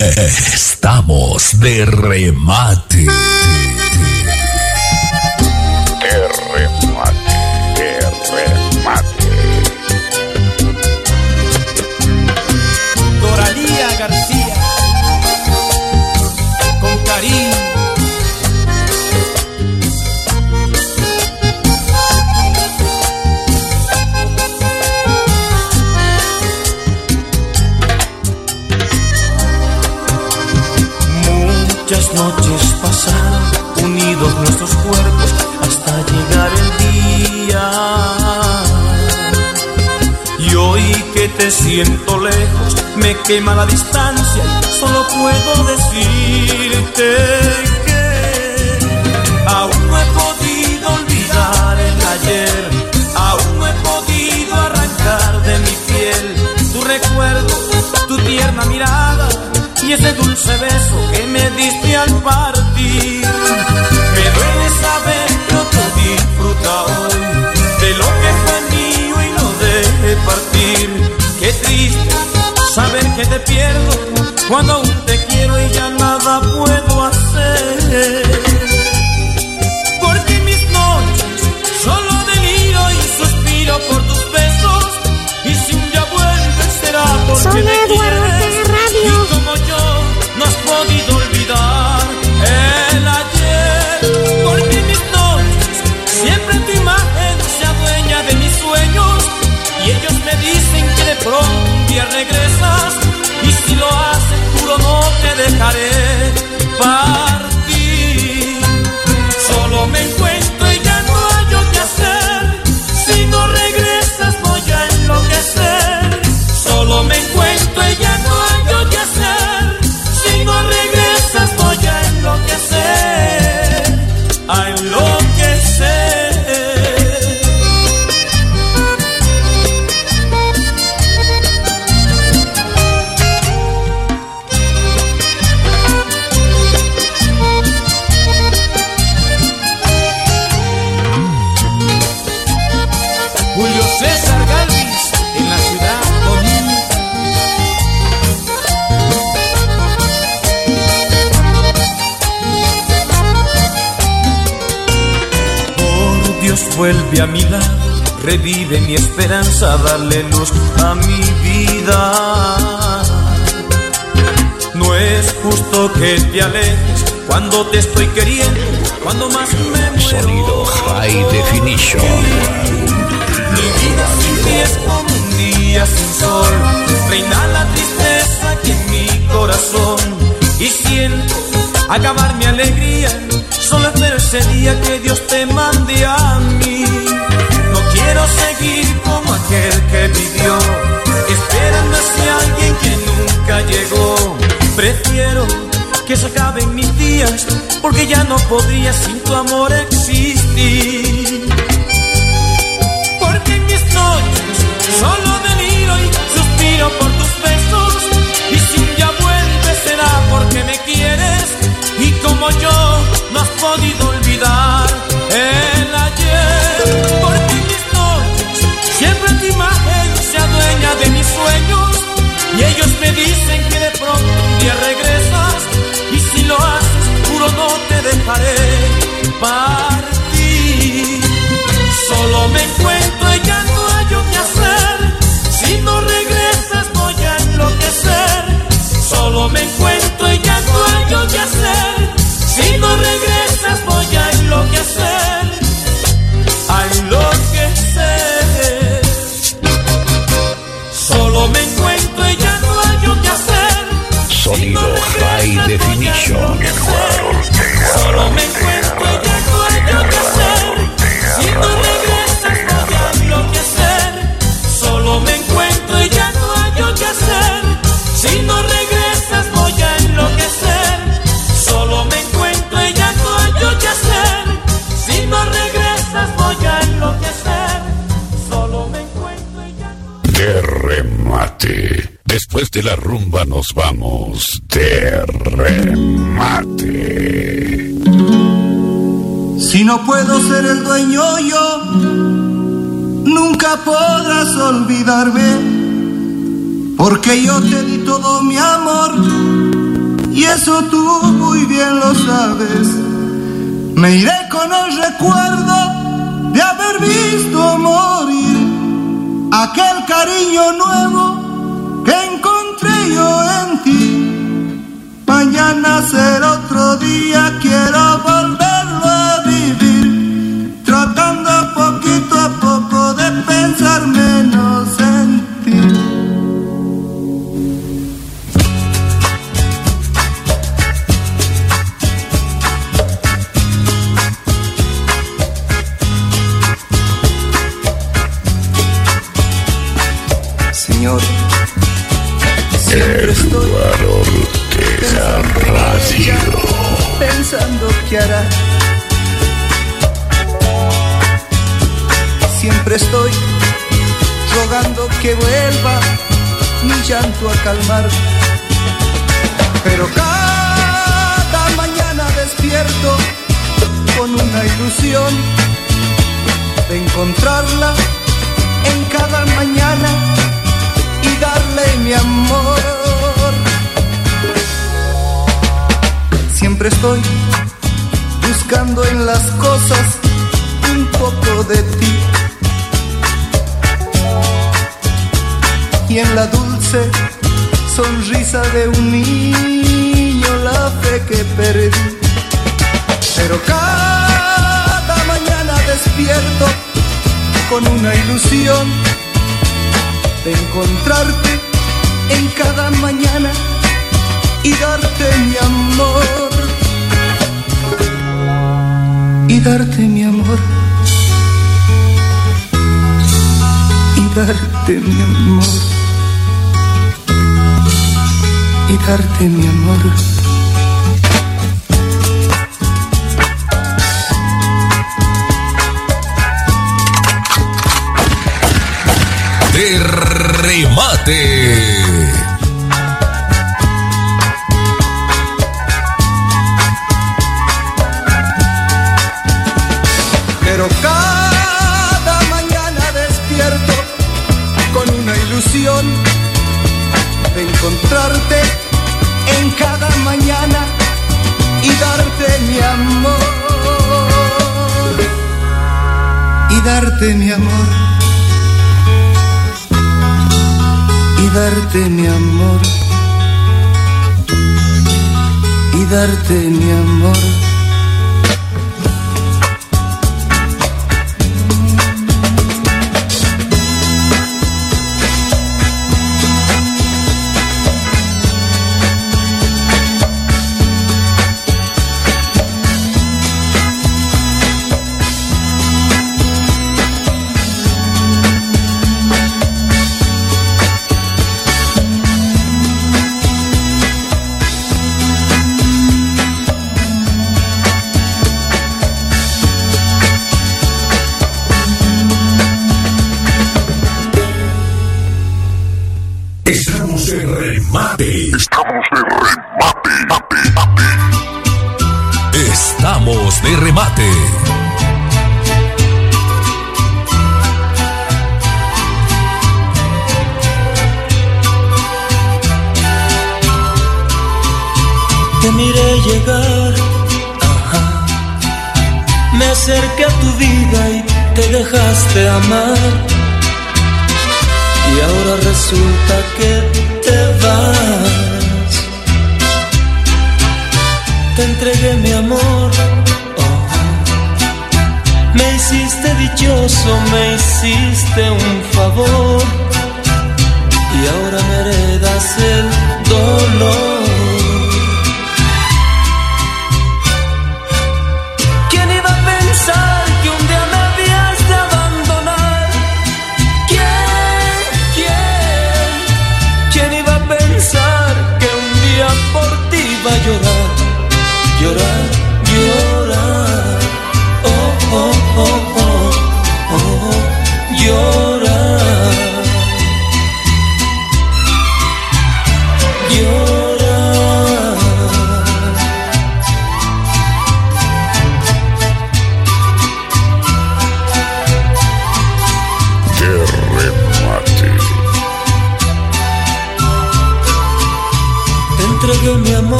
Estamos de remate. Siento lejos, me quema la distancia solo puedo decirte que aún no he podido olvidar el ayer, aún no he podido arrancar de mi piel tu recuerdo, tu tierna mirada y ese dulce beso que me diste al partir. Me duele saber que disfruta hoy de lo que fue mío y lo dejé partir. Saber que te pierdo cuando aún te quiero y ya nada puedo hacer. Porque mis noches solo deliro y suspiro por tus besos y si un día vuelves será porque a mi lado, revive mi esperanza, darle luz a mi vida. No es justo que te alejes cuando te estoy queriendo, cuando más me muero. Sonido High Definition. Mi vida sin ti es como un día sin sol. Reina la tristeza que en mi corazón. Y siento acabar mi alegría. Solo espero ese día que Dios te mande a mí. No quiero seguir como aquel que vivió. Esperando a alguien que nunca llegó. Prefiero que se acaben mis días. Porque ya no podría sin tu amor existir. Porque en mis noches solo deliro y suspiro por tus besos. Y si día vuelves será porque me quieres. Y como yo has podido olvidar el ayer. Porque en mis noches siempre tu imagen se adueña de mis sueños. Y ellos me dicen que de pronto un día regresas. Y si lo haces, juro no te dejaré partir. Solo me encuentro y ya no hallo qué hacer. Si no regresas voy a enloquecer. Solo me encuentro Después de la rumba nos vamos de remate. Si no puedo ser el dueño yo, nunca podrás olvidarme, porque yo te di todo mi amor eso tú muy bien lo sabes. Me iré con el recuerdo de haber visto morir aquel cariño nuevo Será otro día, quiero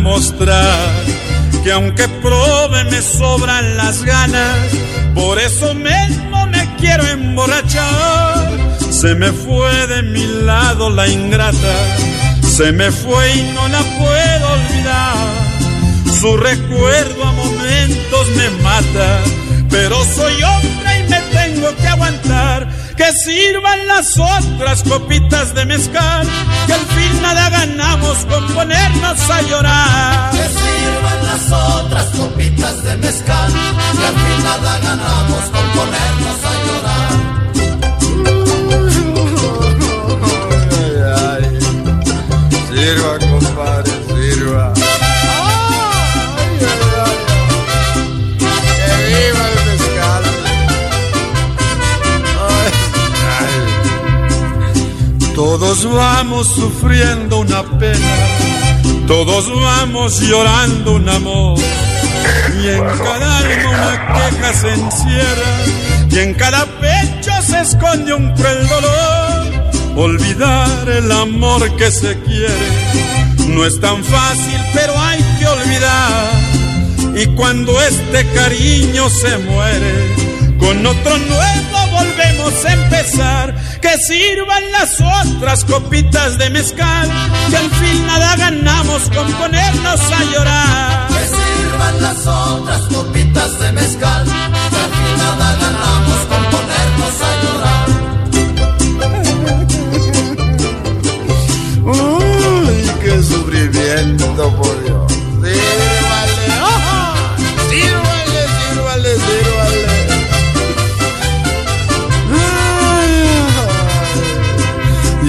demostrar que aunque prove me sobran las ganas, por eso mismo me quiero emborrachar se me fue de mi lado la ingrata, se me fue y no la puedo olvidar. Su recuerdo a momentos me mata, pero soy hombre y me tengo que aguantar. Que sirvan las otras copitas de mezcal, que al fin nada ganamos con ponernos a llorar. Que sirvan las otras copitas de mezcal, que al fin nada ganamos con ponernos a llorar. Sirva, Todos vamos sufriendo una pena, todos vamos llorando un amor. Y en cada alma una queja se encierra, y en cada pecho se esconde un cruel dolor. Olvidar el amor que se quiere no es tan fácil, pero hay que olvidar. Y cuando este cariño se muere, con otro nuevo volvemos a empezar. Que sirvan las otras copitas de mezcal, que al fin nada ganamos con ponernos a llorar. Que sirvan las otras copitas de mezcal, que al fin nada ganamos con ponernos a llorar. Uy, qué sufrimiento, por Dios.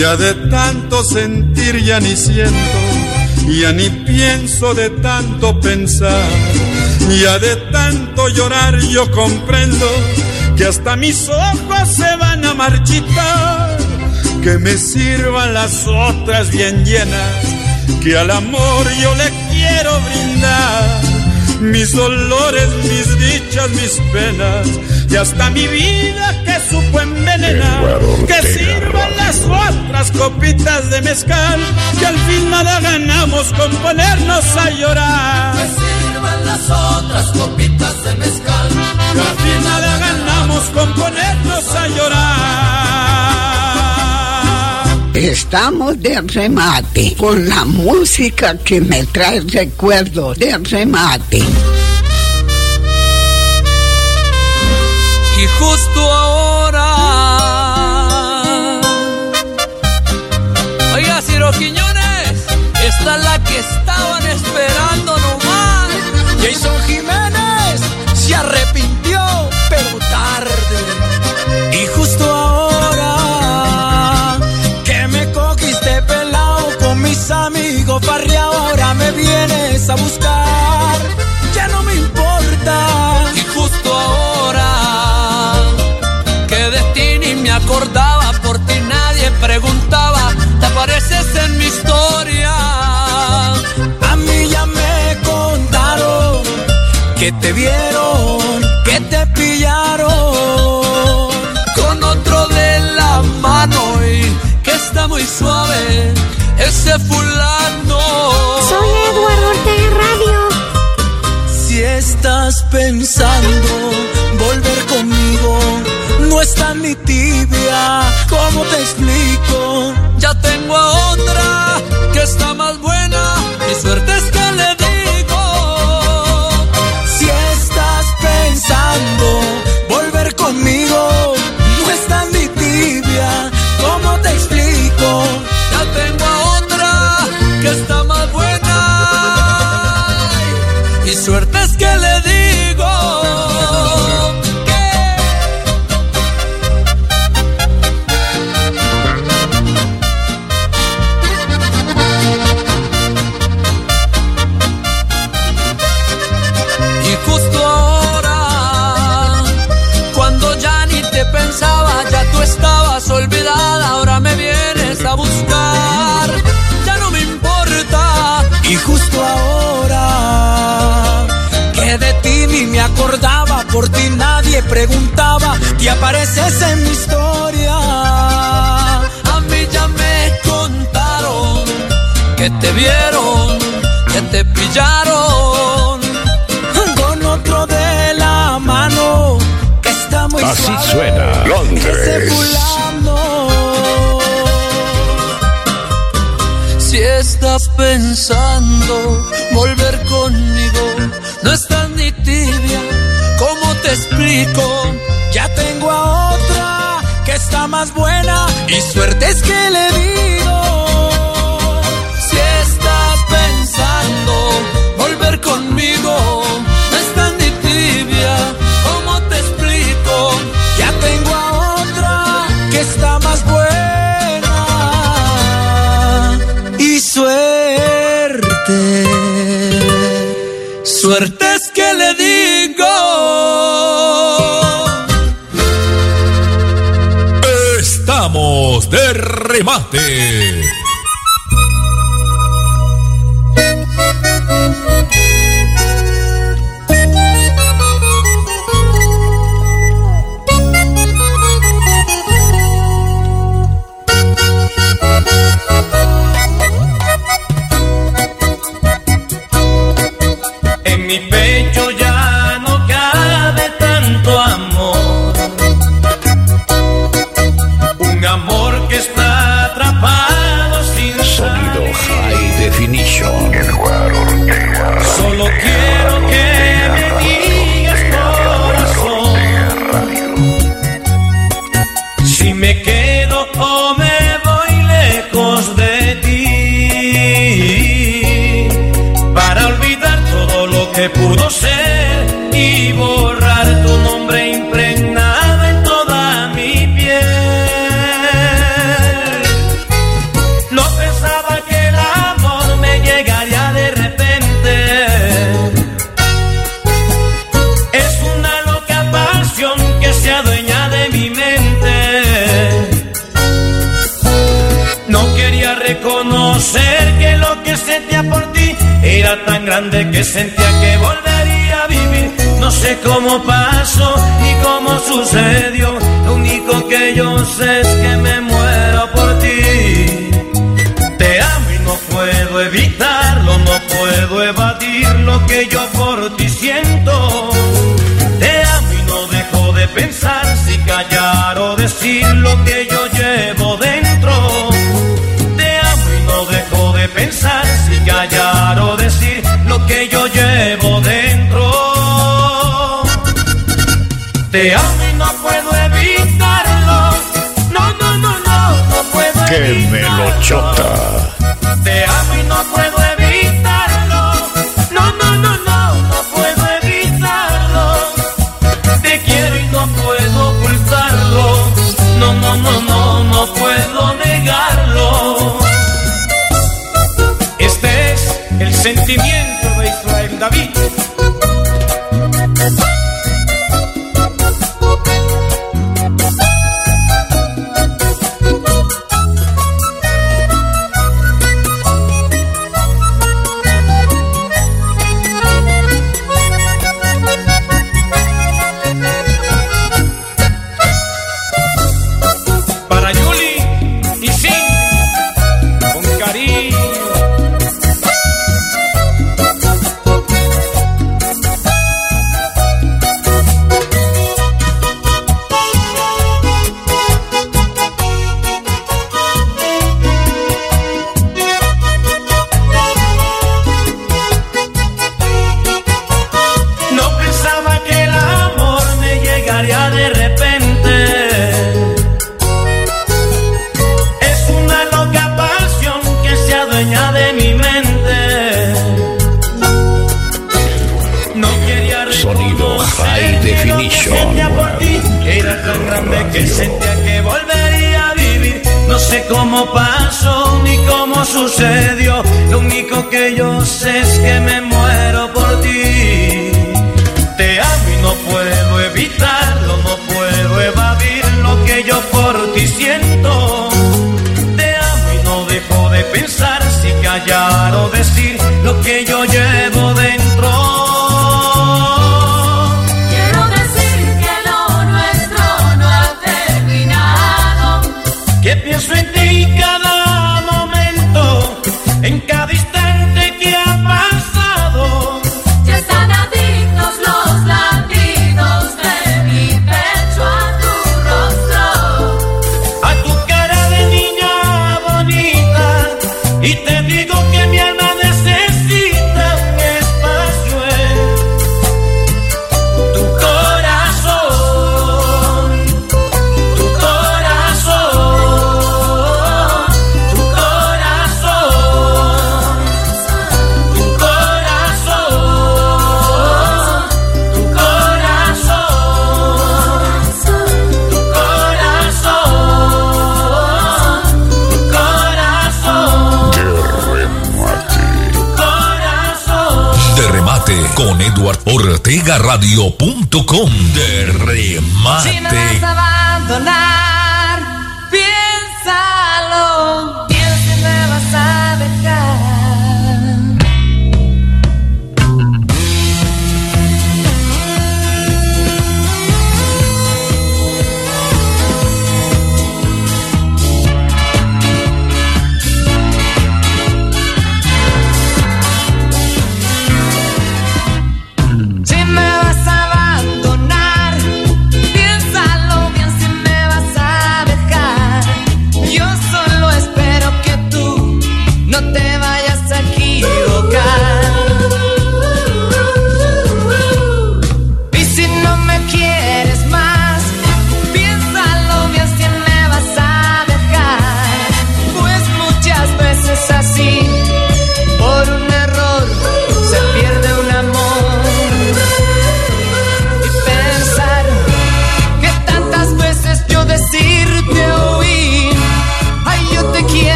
Ya de tanto sentir ya ni siento, ya ni pienso de tanto pensar, ya de tanto llorar yo comprendo que hasta mis ojos se van a marchitar que me sirvan las otras bien llenas, que al amor yo le quiero brindar. Mis dolores, mis dichas, mis penas, y hasta mi vida supo envenenar. Que sirvan las otras copitas de mezcal, que al fin nada ganamos con ponernos a llorar. Que sirvan las otras copitas de mezcal, Que al fin nada ganamos con ponernos a llorar. Estamos de remate con la música que me trae recuerdos de remate. Y justo ahora. ¿Cómo te explico? Ya tengo a otra que está más buena grande que sentía que volvería a vivir. No sé cómo pasó ni cómo sucedió. radio.com de remate. Si me vas a abandonar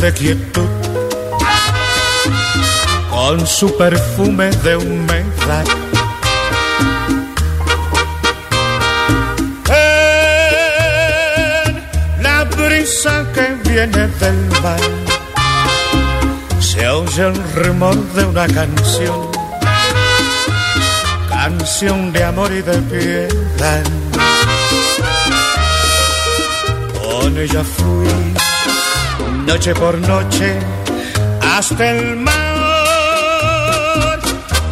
de quietud, con su perfume de humedad. En la brisa que viene del mar, se oye el rumor de una canción, canción de amor y de piedad. Con ella fui noche por noche, hasta el mar,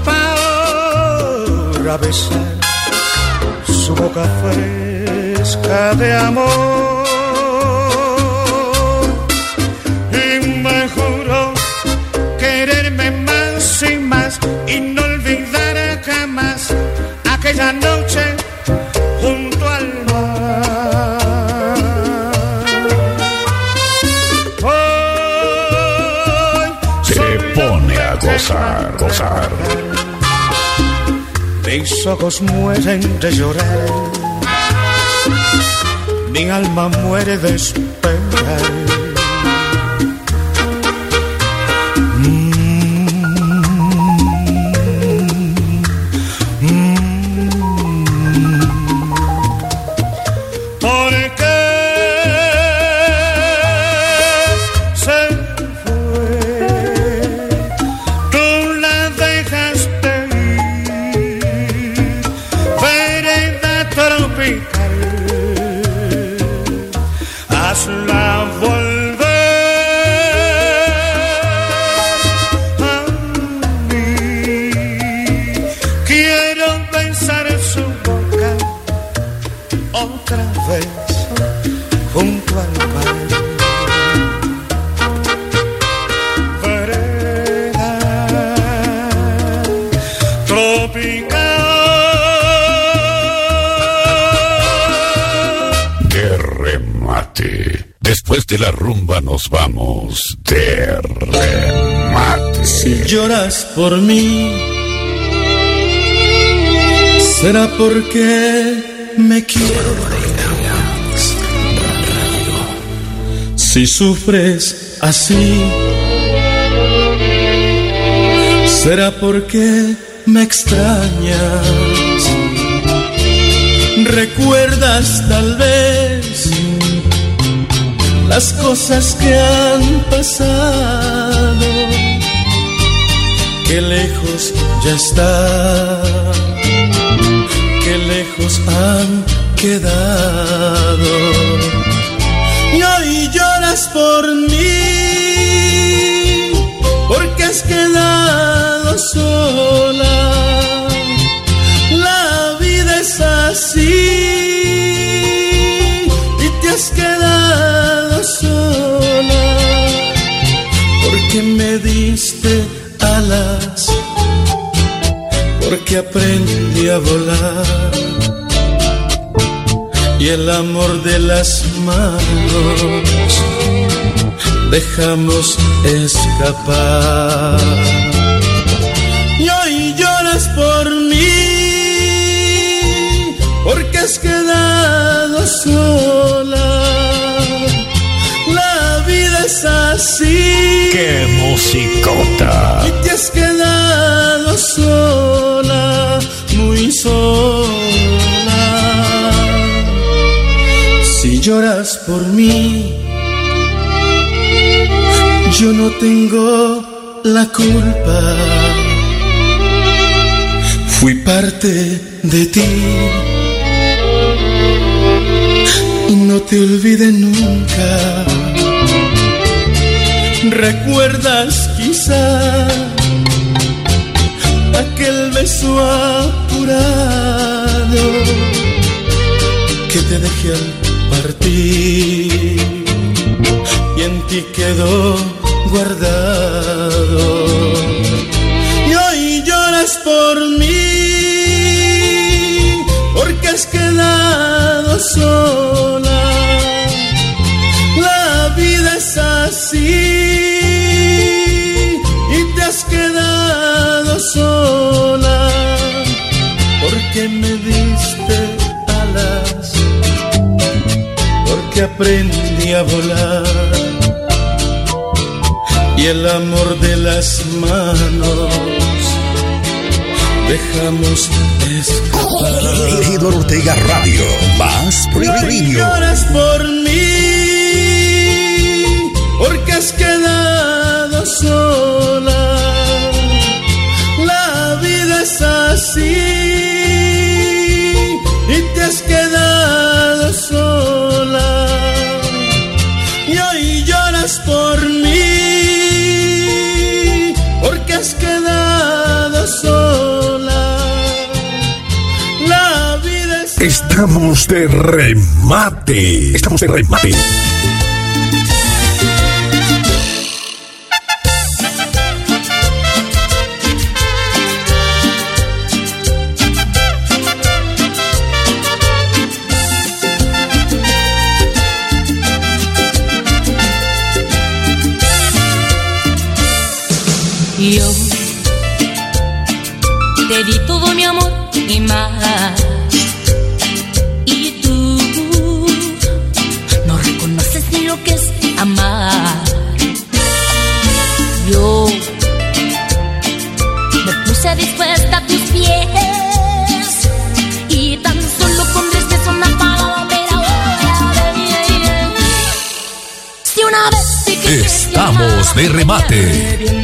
para besar su boca fresca de amor. Mis ojos mueren de llorar, mi alma muere de esperar. nos vamos de remate. Si lloras por mí, será porque me quieres. Si sufres así, será porque me extrañas. Recuerdas tal vez las cosas que han pasado, que lejos ya están, que lejos han quedado. Y hoy lloras por mí. Porque me diste alas, porque aprendí a volar y el amor de las manos dejamos escapar. Y hoy lloras por mí, porque has quedado sola. Es así. ¡Qué musicota! Y te has quedado sola, muy sola. Si lloras por mí, yo no tengo la culpa. Fui parte de ti y no te olvidé nunca. ¿Recuerdas quizá aquel beso apurado que te dejé al partir y en ti quedó guardado? Y hoy lloras por mí porque me diste alas, porque aprendí a volar y el amor de las manos dejamos escapar. Eduardo Ortega Radio, más premio. lloras por mí porque has quedado sola. La vida es así Estamos de remate. Estamos de remate. De remate.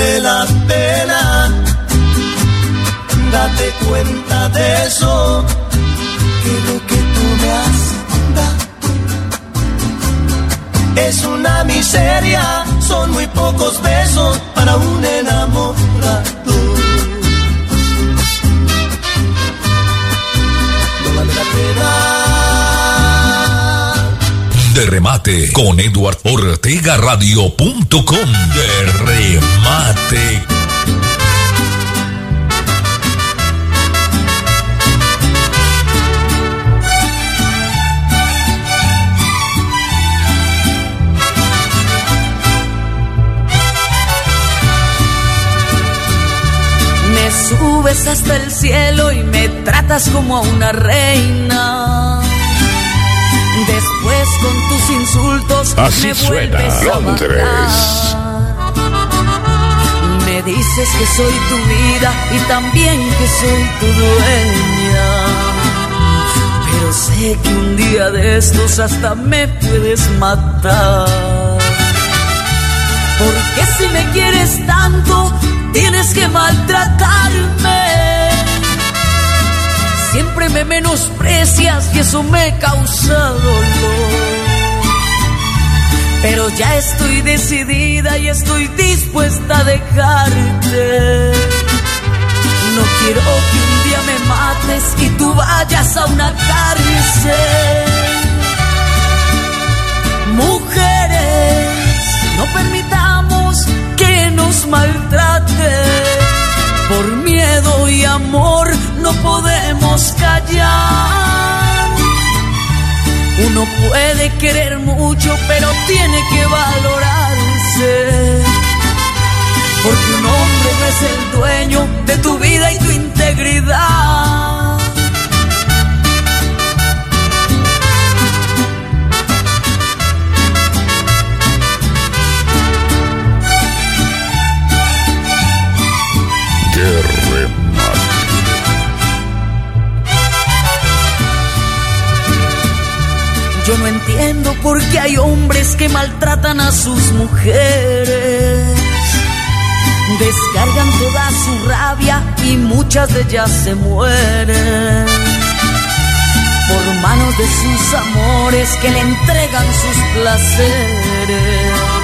Vale la pena. Date cuenta de eso, que lo que tú me has es una miseria. Son muy pocos besos para un enamorado. No vale la pena. De remate con Edward Ortega Radio.com. De remate. Me subes hasta el cielo y me tratas como a una reina. Después con tus insultos Así me suena Londres. Me dices que soy tu vida y también que soy tu dueña. Pero sé que un día de estos hasta me puedes matar. Porque si me quieres tanto, tienes que maltratarme. Siempre me menosprecias y eso me causa dolor. Pero ya estoy decidida y estoy dispuesta a dejarte. No quiero que un día me mates y tú vayas a una cárcel. Mujeres, no permitamos que nos maltrate. Por miedo y amor no podemos callar. Uno puede querer mucho, pero tiene que valorarse. Porque un hombre no es el dueño de tu vida y tu integridad. Yo no entiendo por qué hay hombres que maltratan a sus mujeres. Descargan toda su rabia y muchas de ellas se mueren. Por manos de sus amores que le entregan sus placeres.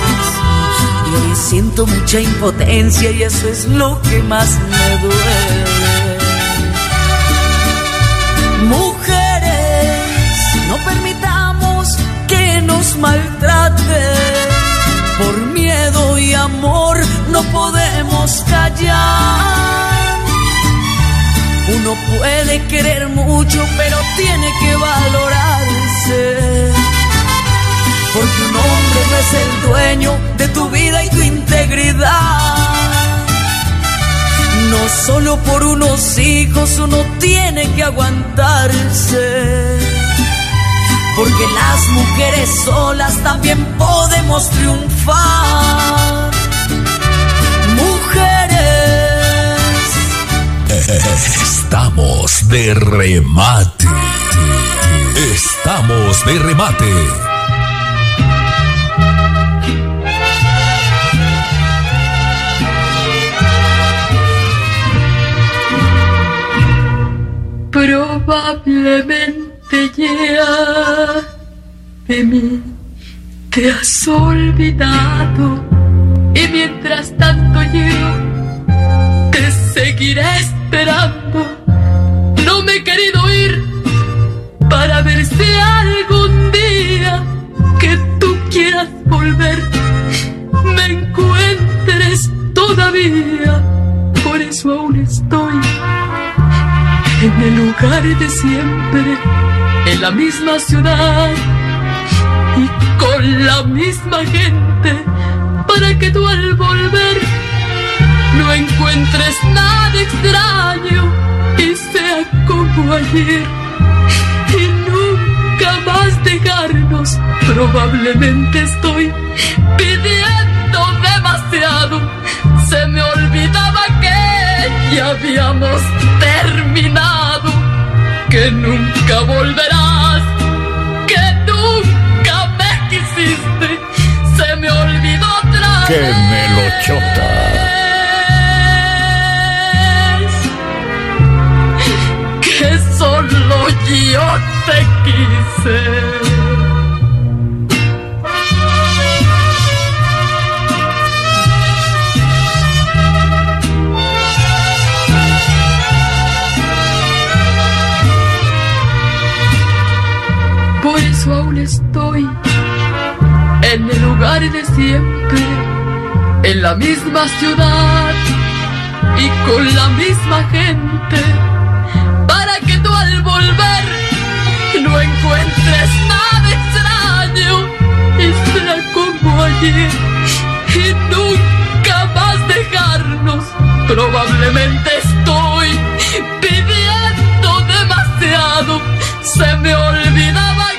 Y siento mucha impotencia y eso es lo que más me duele. Mujeres, no permitamos que nos maltrate. Por miedo y amor no podemos callar. Uno puede querer mucho, pero tiene que valorarse. Porque un hombre no es el dueño de tu vida y tu integridad. No solo por unos hijos uno tiene que aguantarse. Porque las mujeres solas también podemos triunfar. Mujeres. Estamos de remate. Estamos de remate. Probablemente ya de mí te has olvidado y mientras tanto yo te seguiré esperando. No me he querido ir para ver si algún día que tú quieras volver me encuentres todavía. Por eso aún estoy el lugar de siempre, en la misma ciudad y con la misma gente, para que tú al volver no encuentres nada extraño y sea como ayer y nunca más dejarnos. Probablemente estoy pidiendo demasiado. Se me olvidaba que ya habíamos terminado, que nunca volverás, que nunca me quisiste. Se me olvidó otra ¡Qué vez. melochota! que solo yo te quise. Estoy en el lugar de siempre, en la misma ciudad y con la misma gente para que tú al volver no encuentres nada extraño y sea como ayer y nunca más dejarnos. Probablemente estoy pidiendo demasiado. Se me olvidaba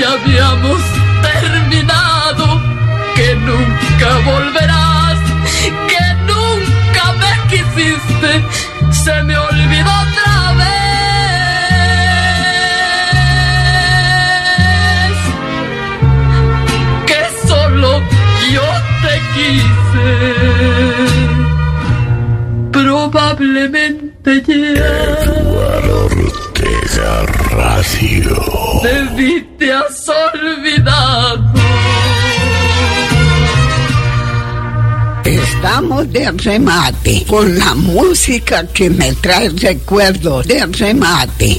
ya habíamos terminado, que nunca volverás, que nunca me quisiste. Se me olvidó otra vez que solo yo te quise. Probablemente ya Radio. de mí te has olvidado. Estamos de remate con la música que me trae recuerdos de remate.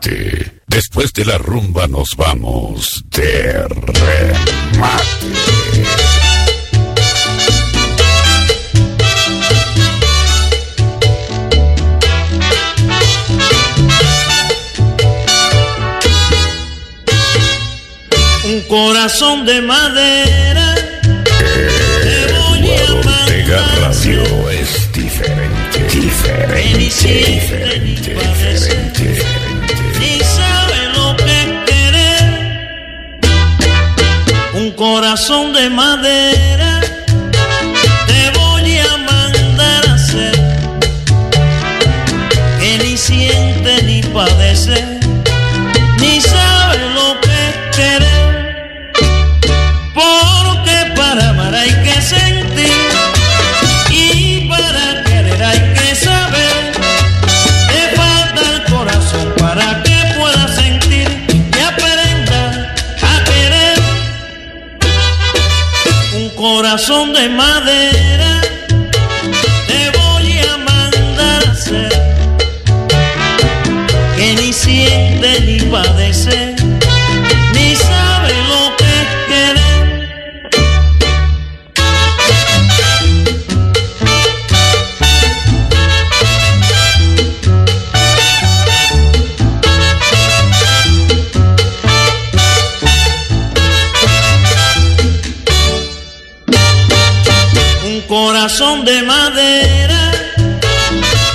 Remate. Después de la rumba nos vamos de remate. Un corazón de madera. Ortega Radio es diferente, diferente, diferente, diferente. Ni corazón de madera. Corazón corazón de madera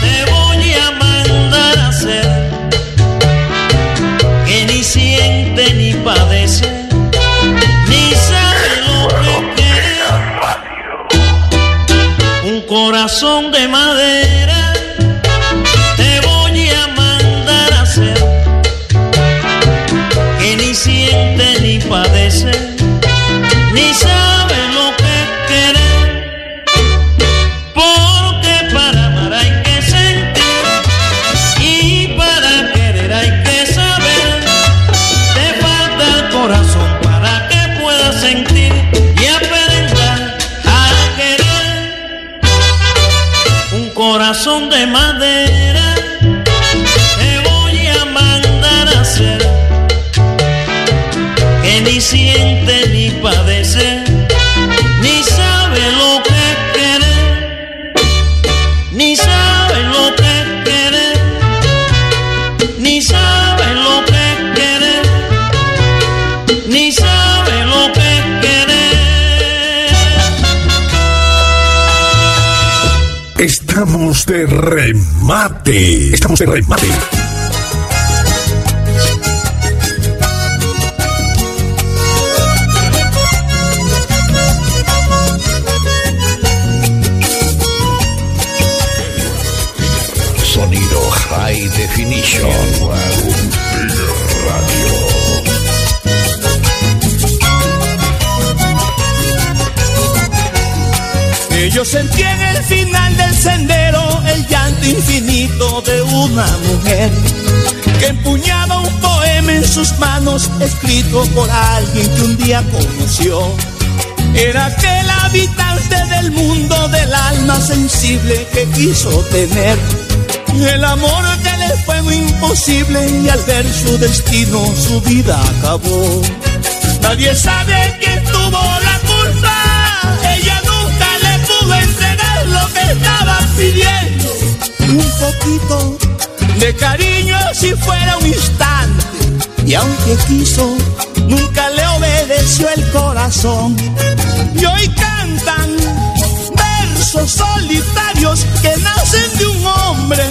te voy a mandar a hacer que ni siente ni padece ni sabe lo que quiere. un corazón de madera de remate. Estamos de remate. Sonido High Definition. Radio. Que yo infinito de una mujer que empuñaba un poema en sus manos escrito por alguien que un día conoció. Era aquel habitante del mundo del alma sensible que quiso tener el amor que le fue muy imposible y al ver su destino su vida acabó. Nadie sabe quién tuvo la culpa, ella nunca le pudo entregar lo que estaba pidiendo. Un poquito de cariño si fuera un instante, y aunque quiso, nunca le obedeció el corazón. Y hoy cantan versos solitarios que nacen de un hombre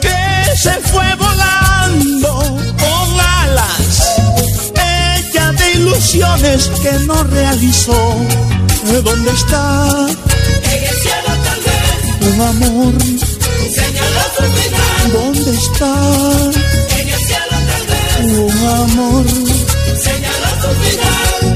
que se fue volando con alas ella de ilusiones que no realizó. ¿Dónde está En el cielo tal vez un amor? ¿Dónde está En el cielo tal vez un amor? señaló su final.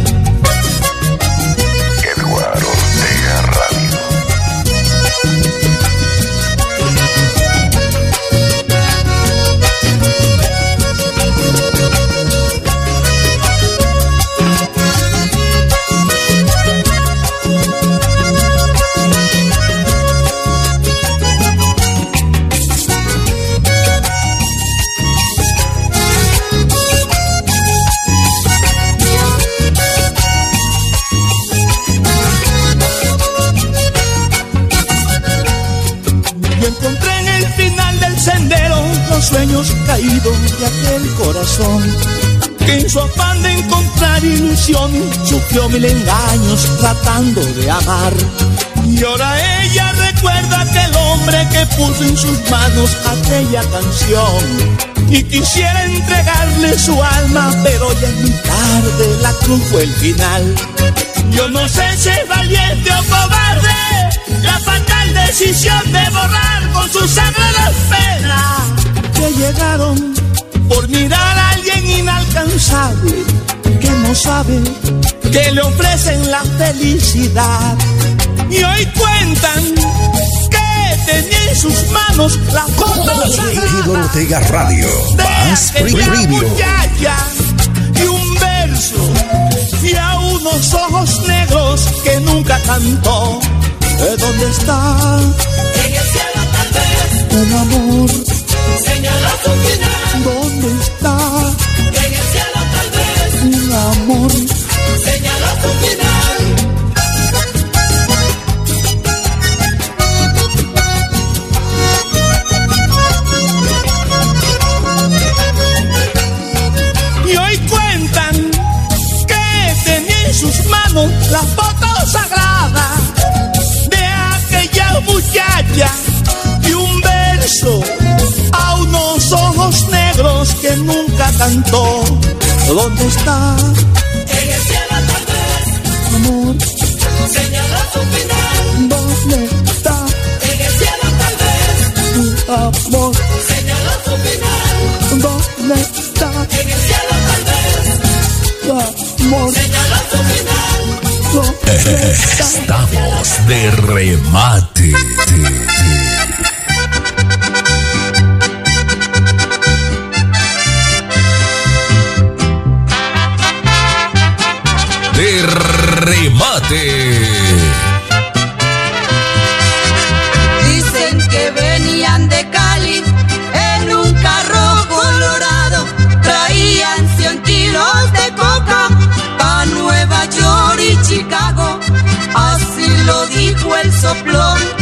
De aquel corazón que en su afán de encontrar ilusión sufrió mil engaños tratando de amar. Y ahora ella recuerda aquel hombre que puso en sus manos aquella canción. Y quisiera entregarle su alma, pero ya es muy tarde, la cruz fue el final. Yo no sé si es valiente o cobarde la fatal decisión de borrar con su sangre las penas que llegaron por mirar a alguien inalcanzable que no sabe que le ofrecen la felicidad. Y hoy cuentan que tenía en sus manos la foto Ejido Ortega Radio. de Más y un verso unos ojos negros que nunca cantó. ¿Eh, ¿Dónde está En el cielo tal vez el amor? señaló su final. ¿Dónde está En el cielo tal vez el amor? señaló su final. Manos la foto sagrada de aquella muchacha y un verso a unos ojos negros que nunca cantó. ¿Dónde está, En el cielo tal vez amor? señaló su final. ¿Dónde está, En el cielo tal vez amor? señaló su final. ¿Dónde está, En el cielo tal vez amor? señaló Estamos de remate. De remate. Soplón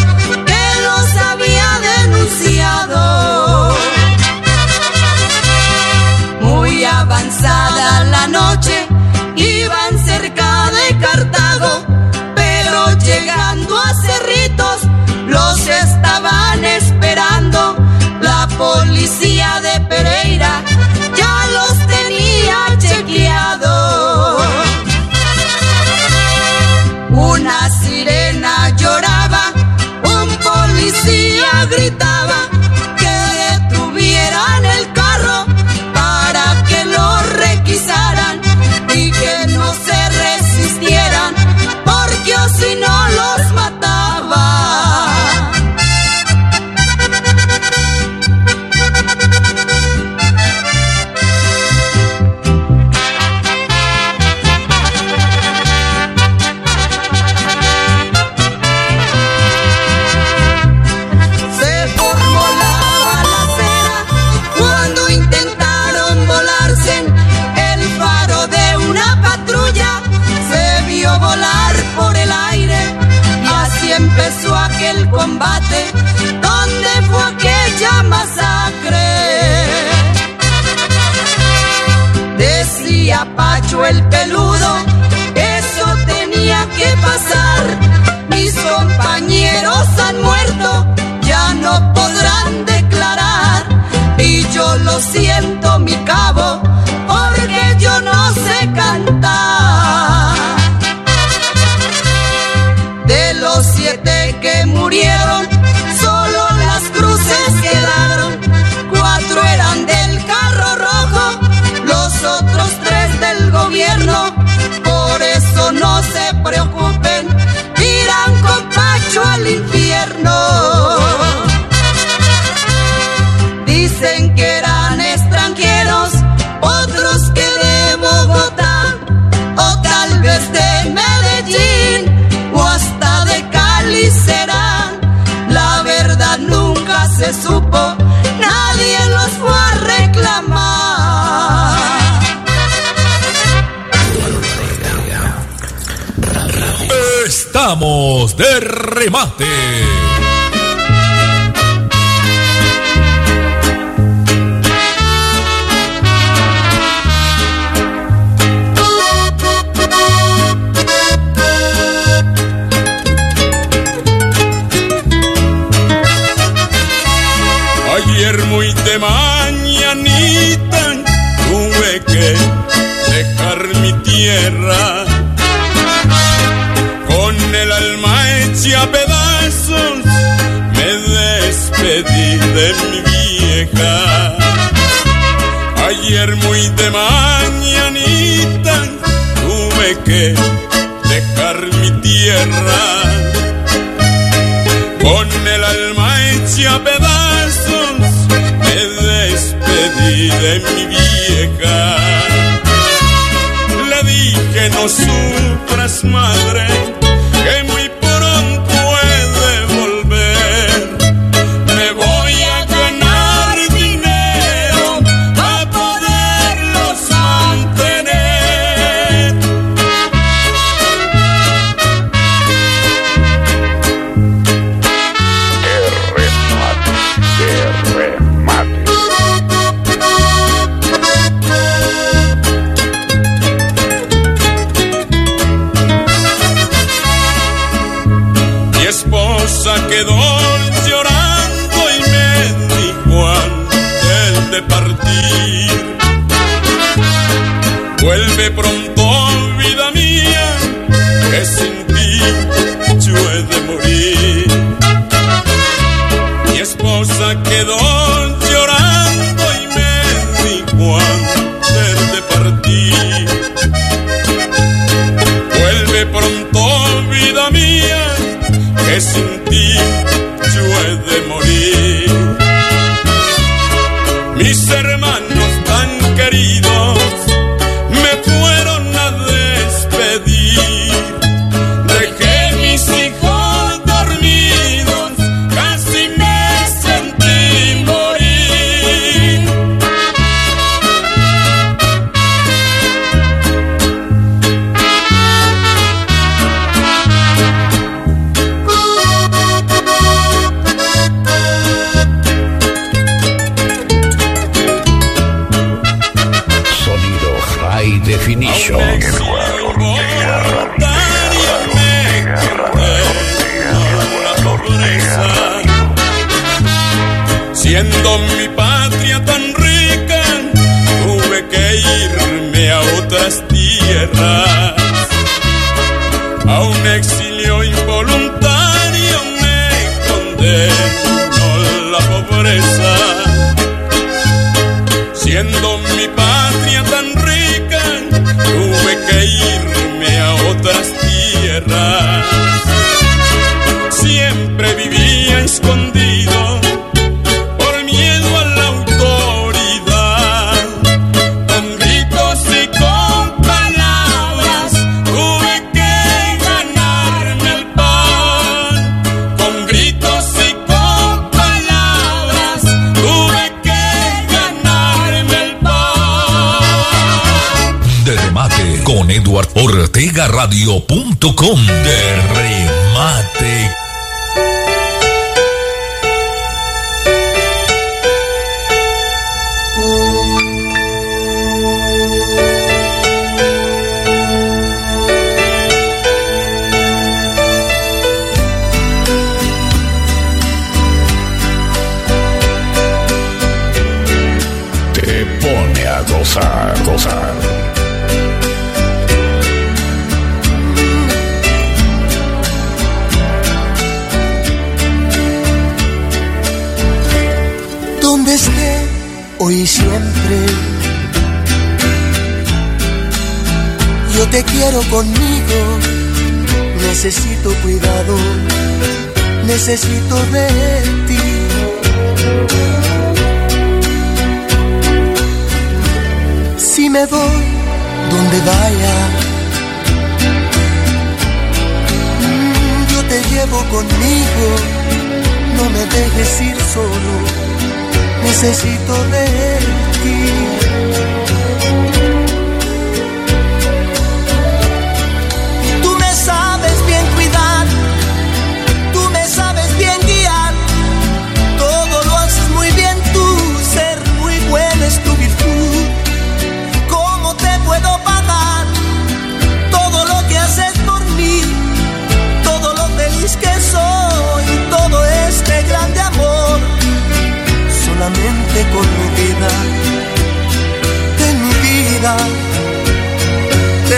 yo se supo, nadie los fue a reclamar. Estamos de remate.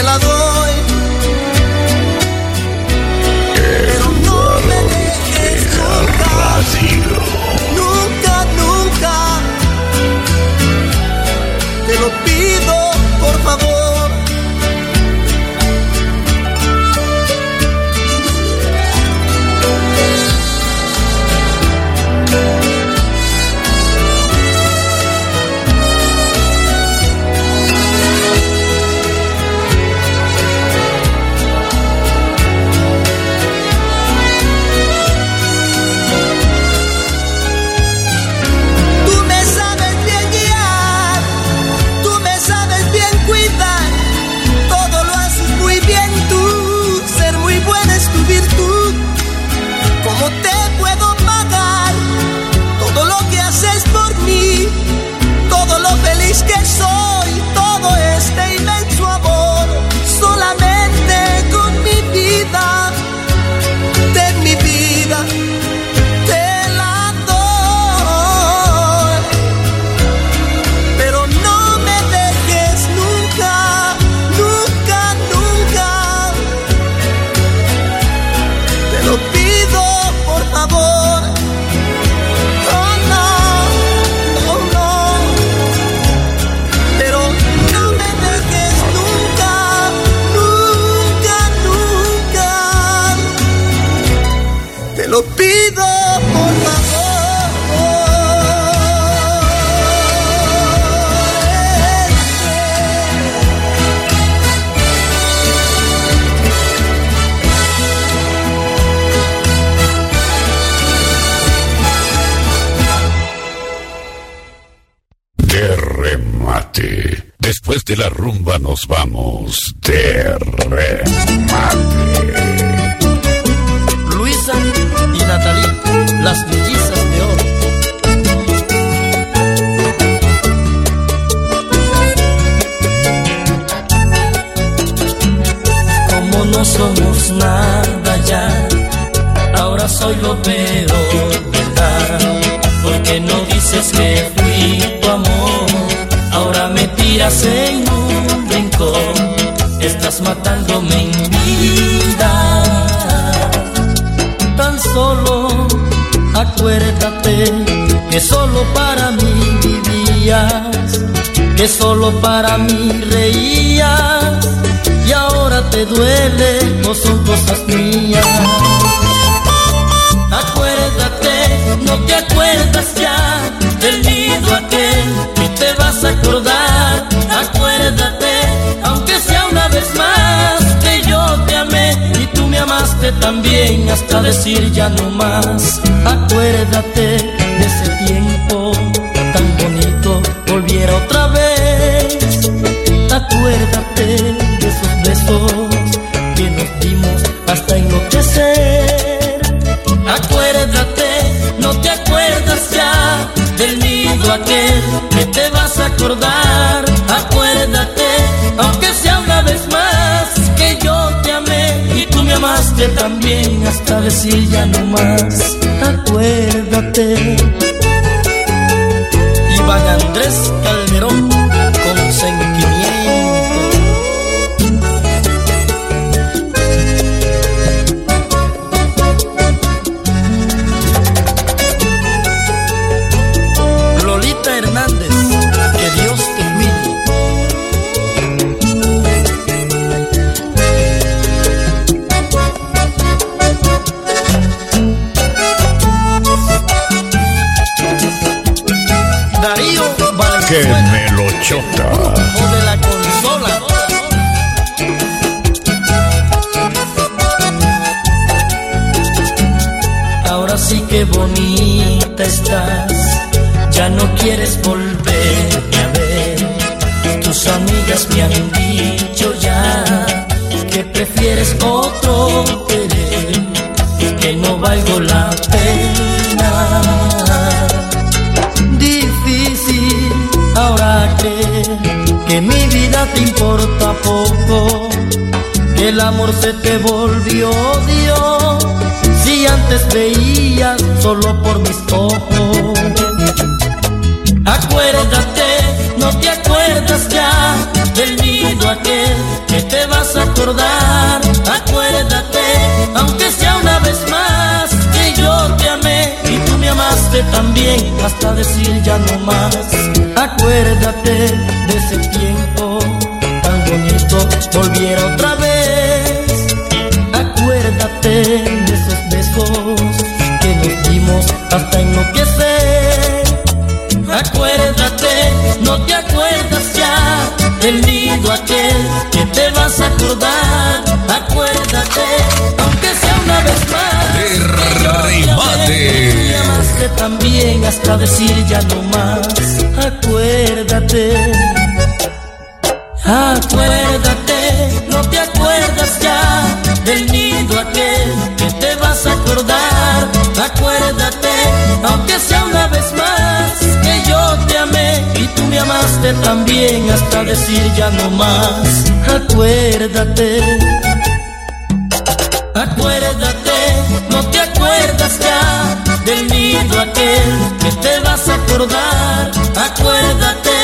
te la doy. Pero no me dejes nunca, nunca. Te lo pido, por favor. Nos vamos de remate. Matándome en vida tan solo acuérdate que solo para mí vivías, que solo para mí reías y ahora te duele, no son cosas mías. Acuérdate, no te acuerdas ya también hasta decir ya no más. Acuérdate de ese tiempo tan bonito, volviera otra vez. Acuérdate de esos besos que nos dimos hasta enloquecer. Acuérdate, no te acuerdas ya del nido aquel que te vas a acordar. Me amaste también hasta decir ya no más. Acuérdate. Iván Andrés Calderón Bonita estás, ya no quieres volverme a ver. Tus amigas me han dicho ya que prefieres otro querer, que no valgo la pena. Difícil ahora creer que mi vida te importa poco, que el amor se te volvió odio, si antes solo por mis ojos. Acuérdate, no te acuerdas ya del nido aquel que te vas a acordar. Acuérdate, aunque sea una vez más que yo te amé y tú me amaste también hasta decir ya no más. Acuérdate de ese tiempo tan bonito, volviera otra vez. Acuérdate besos que nos dimos hasta enloquecer. Acuérdate, no te acuerdas ya del nido aquel que te vas a acordar. Acuérdate, aunque sea una vez más. De remate. y tú me amaste también hasta decir ya no más. Acuérdate. Acuérdate, no te acuerdas me amaste también hasta decir ya no más. Acuérdate. Acuérdate, no te acuerdas ya del nido aquel que te vas a acordar. Acuérdate,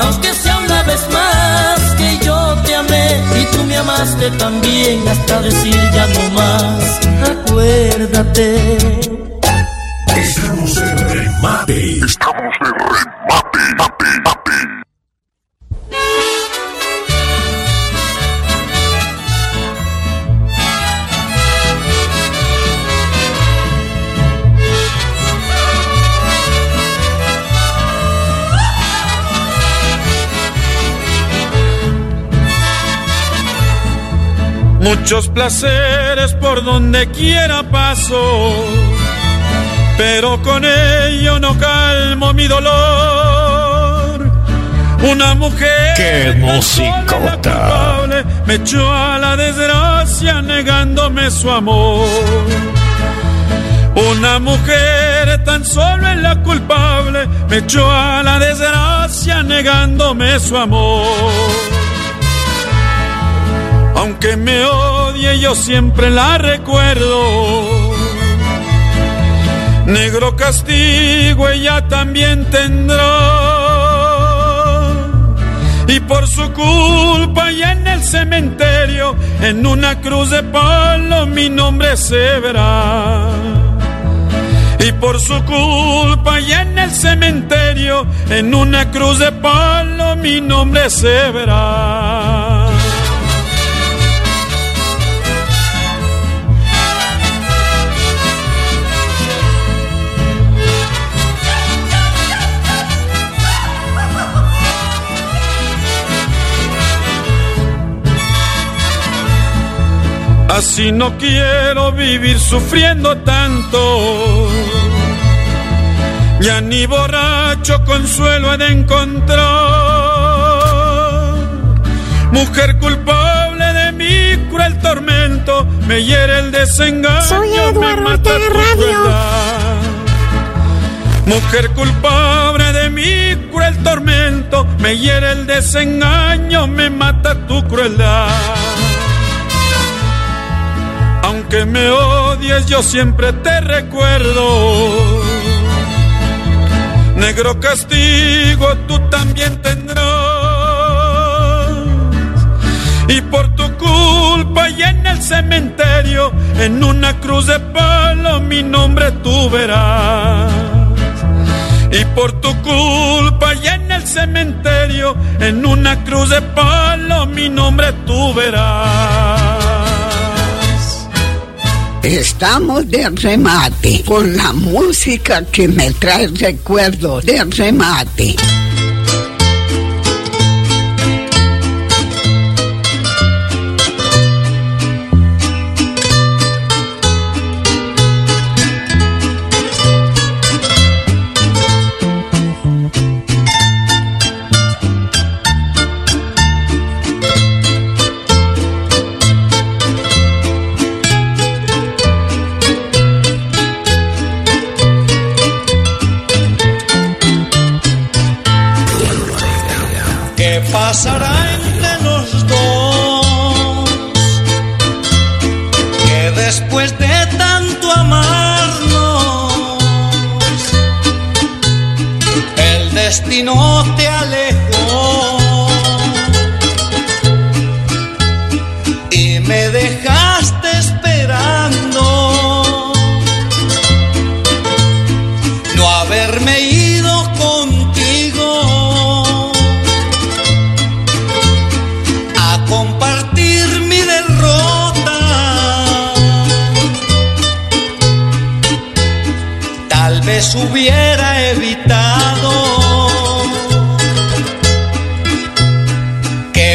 aunque sea una vez más que yo te amé y tú me amaste también hasta decir ya no más. Acuérdate. Muchos placeres por donde quiera paso, pero con ello no calmo mi dolor. Una mujer ¡Qué musicota! culpable me echó a la desgracia negándome su amor. Una mujer tan solo es la culpable me echó a la desgracia negándome su amor. Aunque me odie yo siempre la recuerdo. Negro castigo ella también tendrá. Y por su culpa ya en el cementerio, en una cruz de palo mi nombre se verá. Y por su culpa ya en el cementerio, en una cruz de palo mi nombre se verá. Así no quiero vivir sufriendo tanto. Ya ni borracho consuelo he de encontrar. Mujer culpable de mi cruel tormento, me hiere el desengaño. Soy me mata Radio. crueldad. Mujer culpable de mi cruel tormento, me hiere el desengaño, me mata tu crueldad. Aunque me odies, yo siempre te recuerdo. Negro castigo tú también tendrás. Y por tu culpa y en el cementerio, en una cruz de palo, mi nombre tú verás. Y por tu culpa y en el cementerio, en una cruz de palo, mi nombre tú verás. Estamos de remate con la música que me trae recuerdos de remate.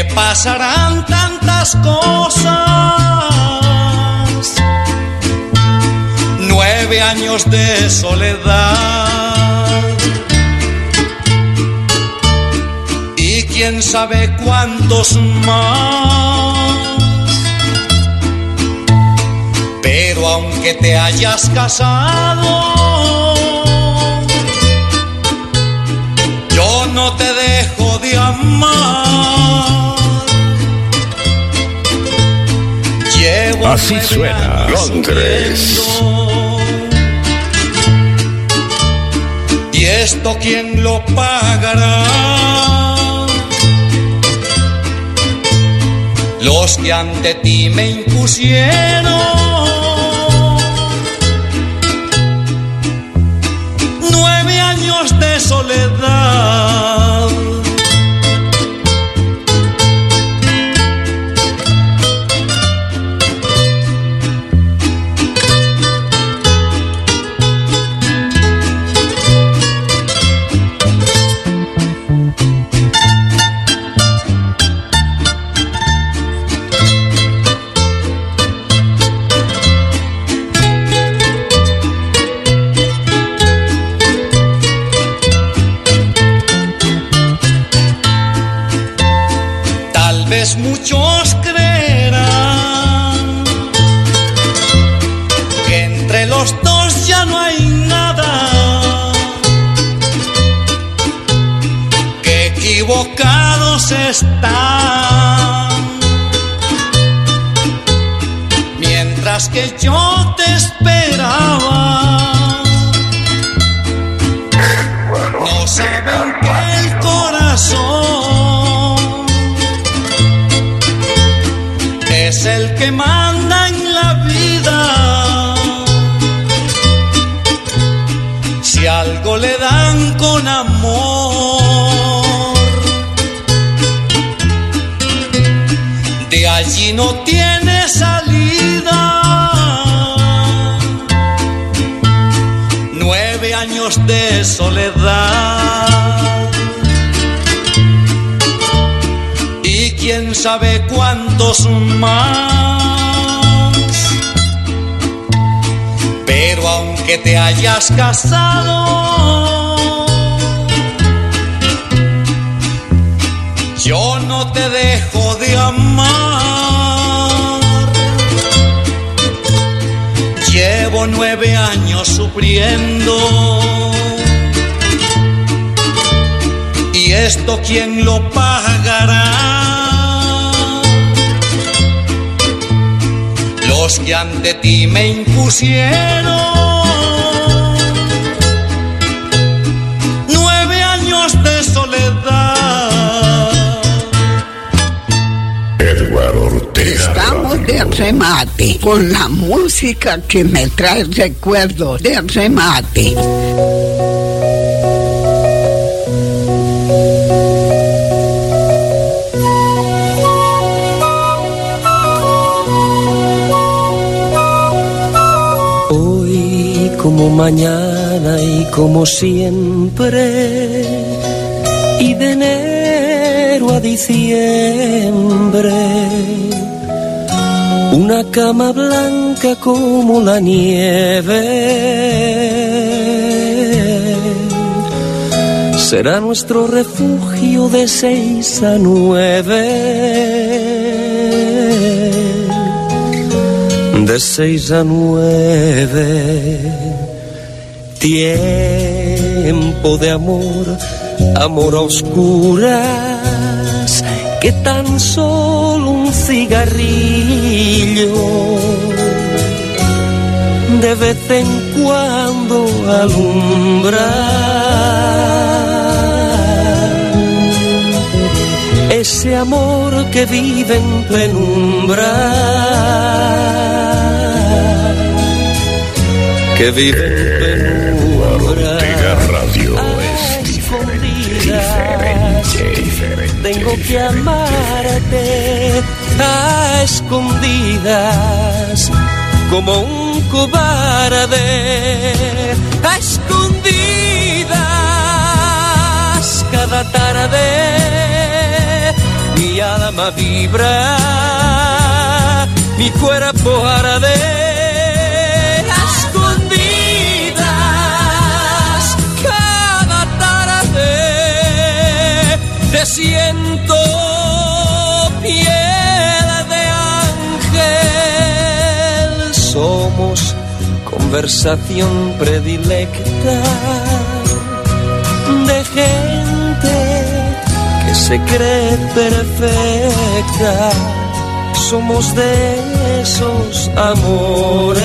Que pasaran tantas cosas. Nueve años de soledad. Y quién sabe cuántos más. Pero aunque te hayas casado, yo no te dejo de amar. Así suena Londres. ¿Y esto quién lo pagará? Los que ante ti me impusieron. Casado, yo no te dejo de amar. Llevo nueve años sufriendo. Y esto quién lo pagará? Los que ante ti me impusieron. Remate con la música que me trae recuerdos de remate. Hoy como mañana y como siempre, y de enero a diciembre, una cama blanca como la nieve. Será nuestro refugio de seis a nueve de seis a nueve. Tiempo de amor, amor a oscuras, que tan solo un cigarrillo de vez en cuando alumbra. Ese amor que vive en penumbra que vive en penumbra. Radio es diferente, diferente. Tengo que amarte a escondidas, como un cobarde, a escondidas cada tarde. Mi alma vibra, mi cuerpo arde. te siento conversación predilecta de gente que se cree perfecta. Somos de esos amores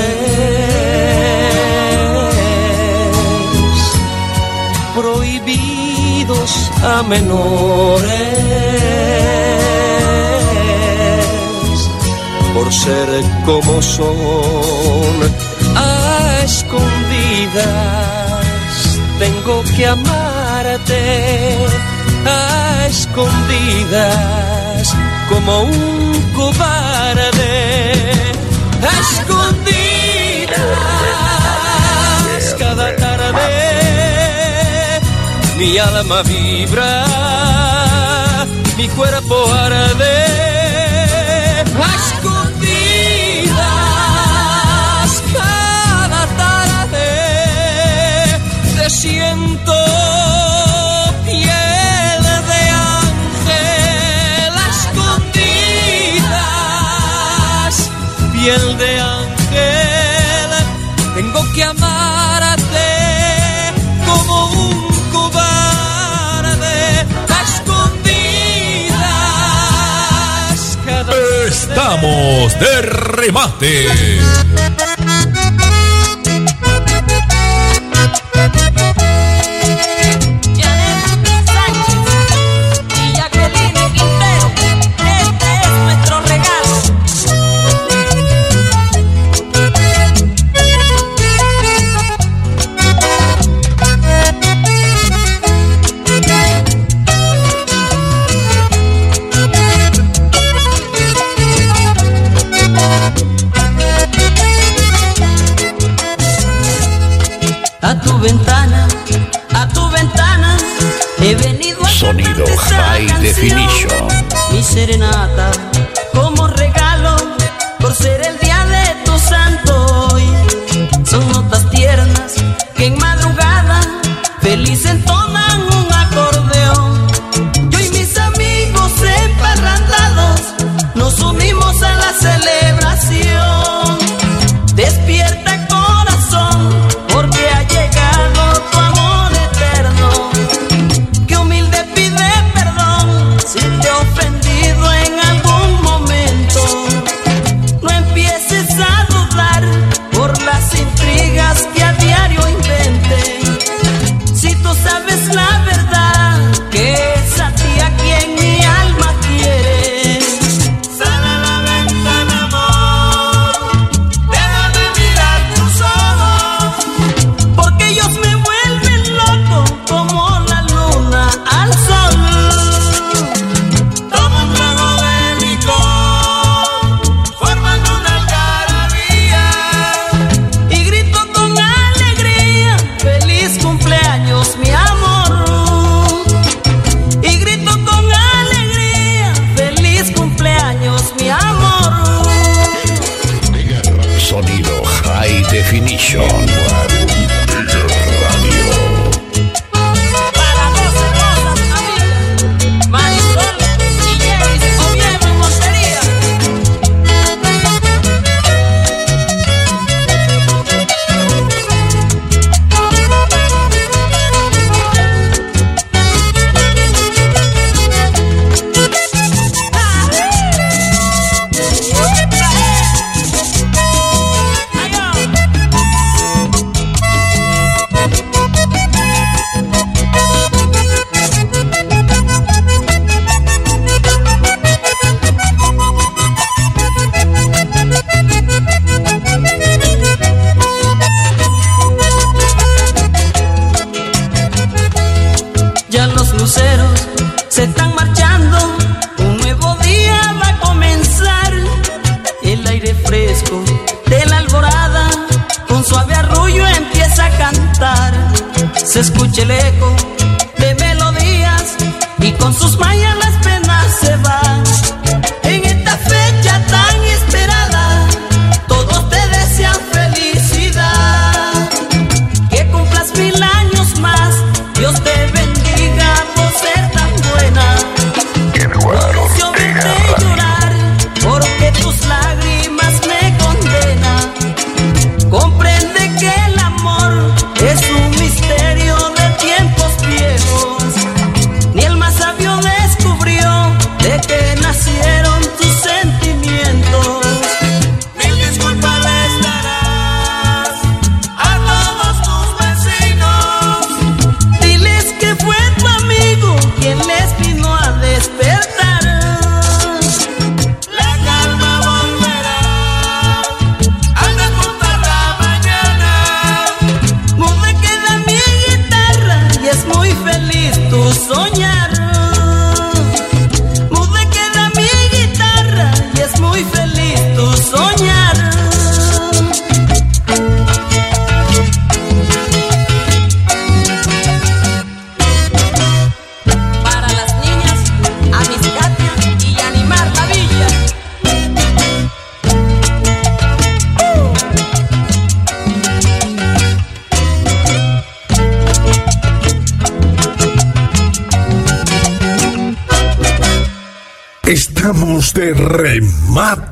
prohibidos a menores por ser como son escondidas. Tengo que amarte a escondidas como un cobarde. A escondidas cada tarde mi alma vibra mi cuerpo arde siento piel de ángel escondidas, piel de ángel, tengo que amarte como un cobarde escondidas. Cada Estamos de remate. High canción. Definition. Mi serenata,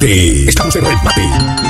remate. Estamos de remate.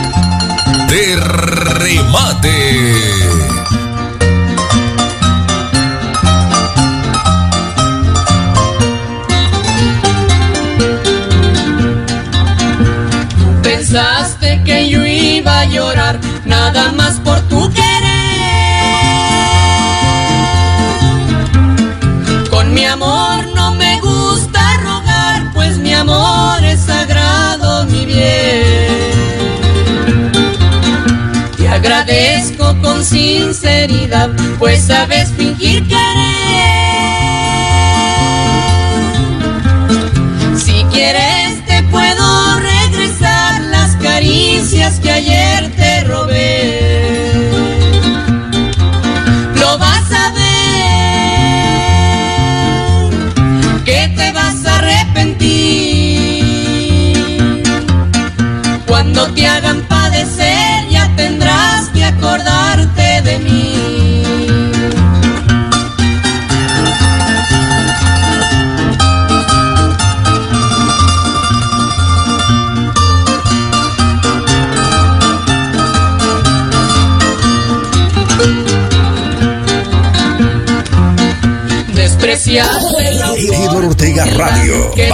Ortega Radio. de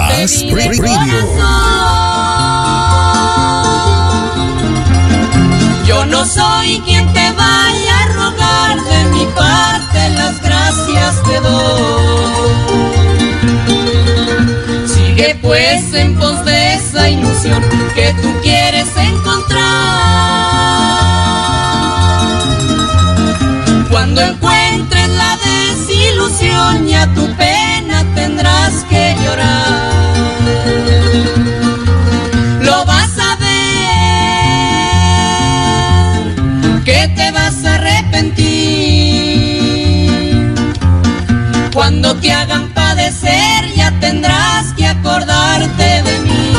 Preview. Yo no soy quien te vaya a rogar de mi parte las gracias te doy. Sigue pues en pos de esa ilusión que tú quieres encontrar. Cuando encuentres la desilusión ya tu pena que llorar. Lo vas a ver, que te vas a arrepentir. Cuando te hagan padecer ya tendrás que acordarte de mí.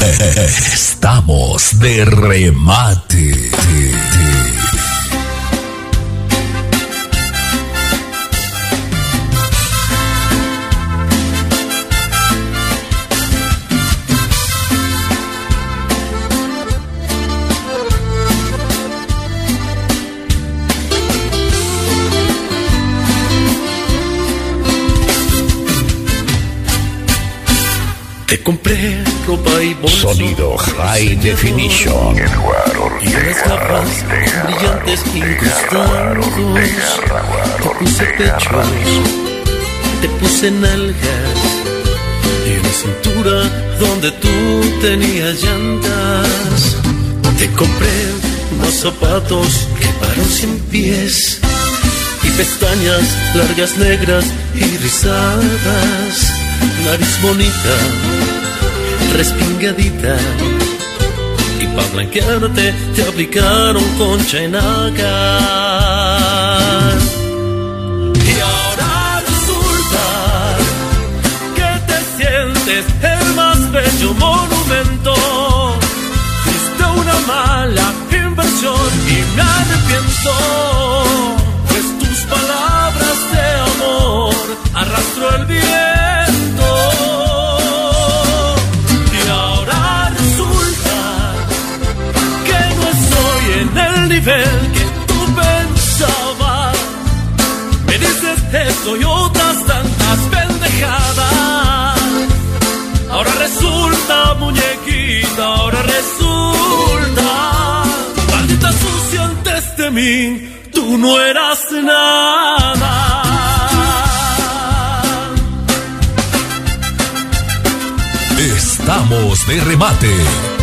Estamos de remate. Te compré ropa y bolsos. Sonido High Definition. Y unas gafas brillantes incrustados. Te puse pechos, te puse nalgas. Y una cintura donde tú tenías llantas. Te compré unos zapatos que paran sin pies. Y pestañas largas, negras y rizadas. Nariz bonita, respingadita. Y pa' blanquearte te aplicaron concha en nácar. Y ahora resulta que te sientes el más bello monumento. Fuiste una mala inversión y me arrepiento. Pues tus palabras de amor arrastró el viento. Nivel que tú pensabas. Me dices esto y otras tantas pendejadas. Ahora resulta, muñequita, ahora resulta. Maldita sucia antes de mí, tú no eras nada. Estamos de remate.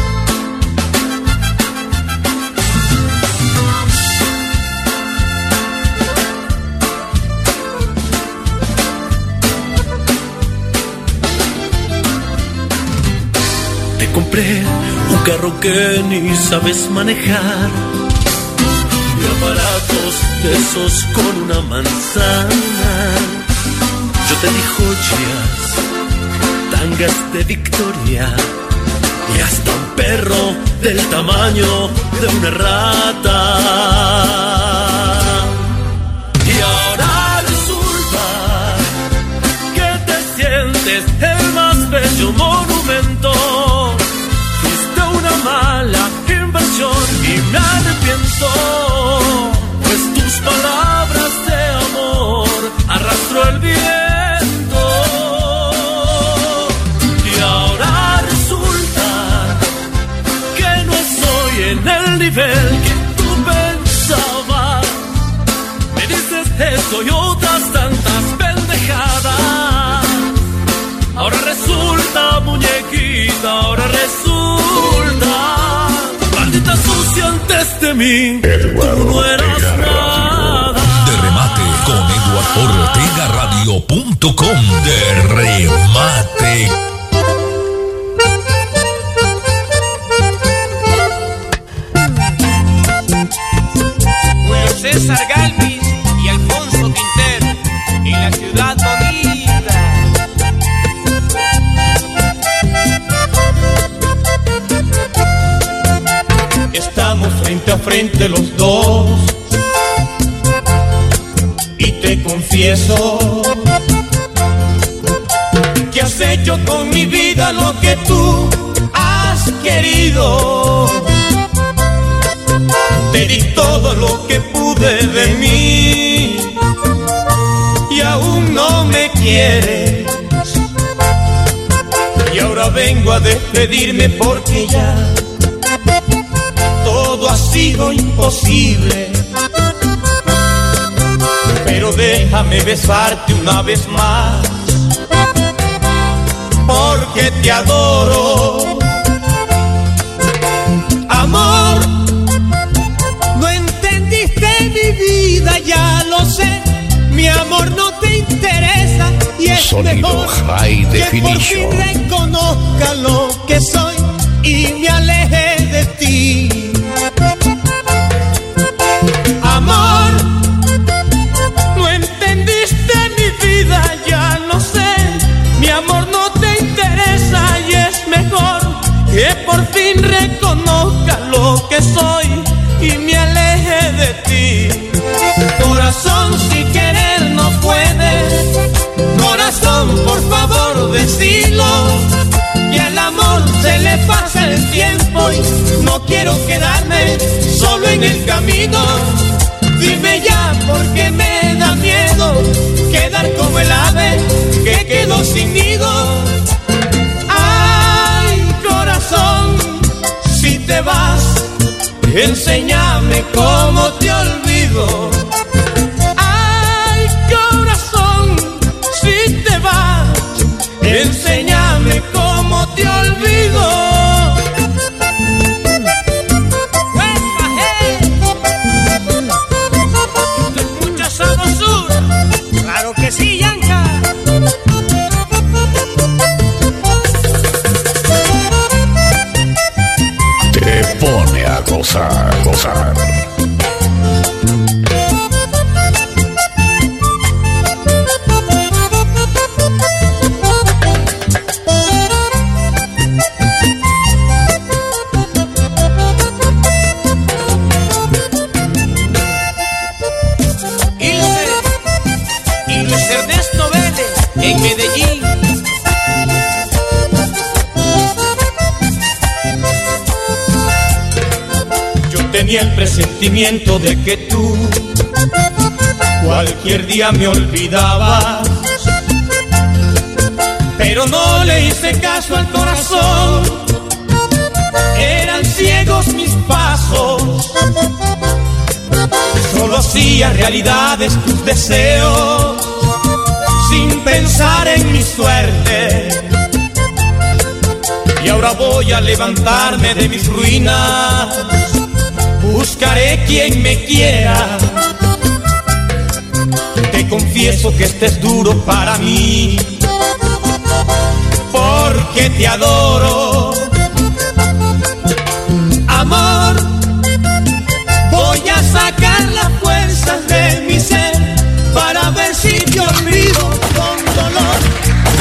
Compré un carro que ni sabes manejar. Y aparatos de esos con una manzana. Yo te di joyas, tangas de victoria. Y hasta un perro del tamaño de una rata. Y y me arrepiento. Pues tus palabras de amor arrastró el viento. Y ahora resulta que no estoy en el nivel que tú pensabas. Me dices esto y otras tantas pendejadas. Ahora resulta, muñequita, ahora resulta mí Eduardo no eras nada. De remate con Eduardo Ortega Radio.com. De remate. Julio César Galvis frente los dos y te confieso que has hecho con mi vida lo que tú has querido. Te di todo lo que pude de mí y aún no me quieres. Y ahora vengo a despedirme porque ya ha sido imposible. Pero déjame besarte una vez más, porque te adoro. Amor, no entendiste mi vida, ya lo sé. Mi amor no te interesa y es Sonido mejor High que por fin reconozca lo que soy reconozca lo que soy y me aleje de ti. Corazón, si querer no puedes. Corazón, por favor, decilo. Y al amor se le pasa el tiempo y no quiero quedarme solo en el camino. Dime ya porque me da miedo quedar como el ave que quedó sin nido. Enséñame cómo te olvido. Gozar, gozar. El presentimiento de que tú cualquier día me olvidabas, pero no le hice caso al corazón. Eran ciegos mis pasos, solo hacía realidades tus deseos, sin pensar en mi suerte. Y ahora voy a levantarme de mis ruinas buscaré quien me quiera. Te confieso que este es duro para mí, porque te adoro. Amor, voy a sacar las fuerzas de mi ser para ver si te olvido con dolor.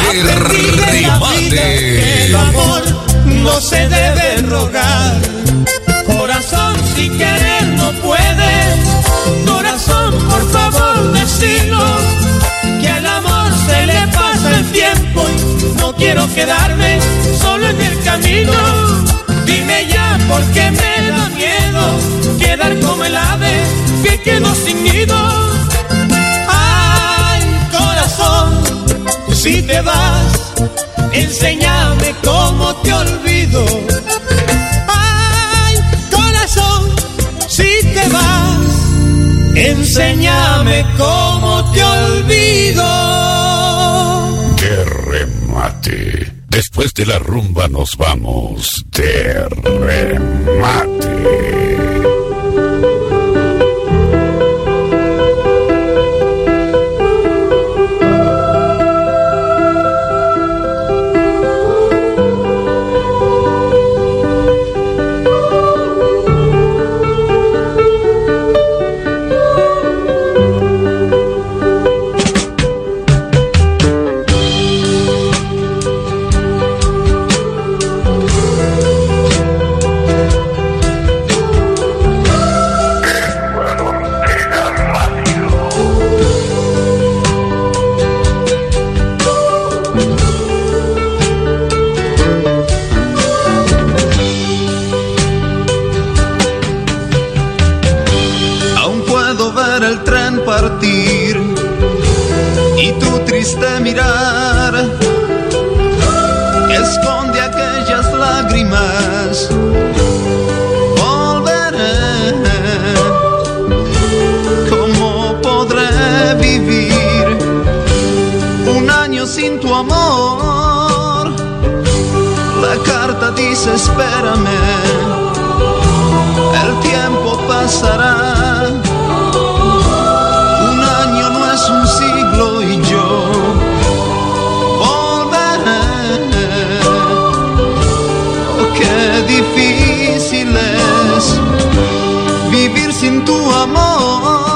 Aprendí la vida que el amor no se debe rogar. Si querer no puedes. Corazón, por favor, decilo. Que al amor se le pasa el tiempo y no quiero quedarme solo en el camino. Dime ya por qué me da miedo quedar como el ave que quedó sin nido. Ay, corazón, si te vas, enséñame cómo te olvido. Enséñame cómo te olvido. ¡Qué remate! Después de la rumba nos vamos de remate. Dice espérame, el tiempo pasará. Un año no es un siglo y yo volveré. Oh, qué difícil es vivir sin tu amor.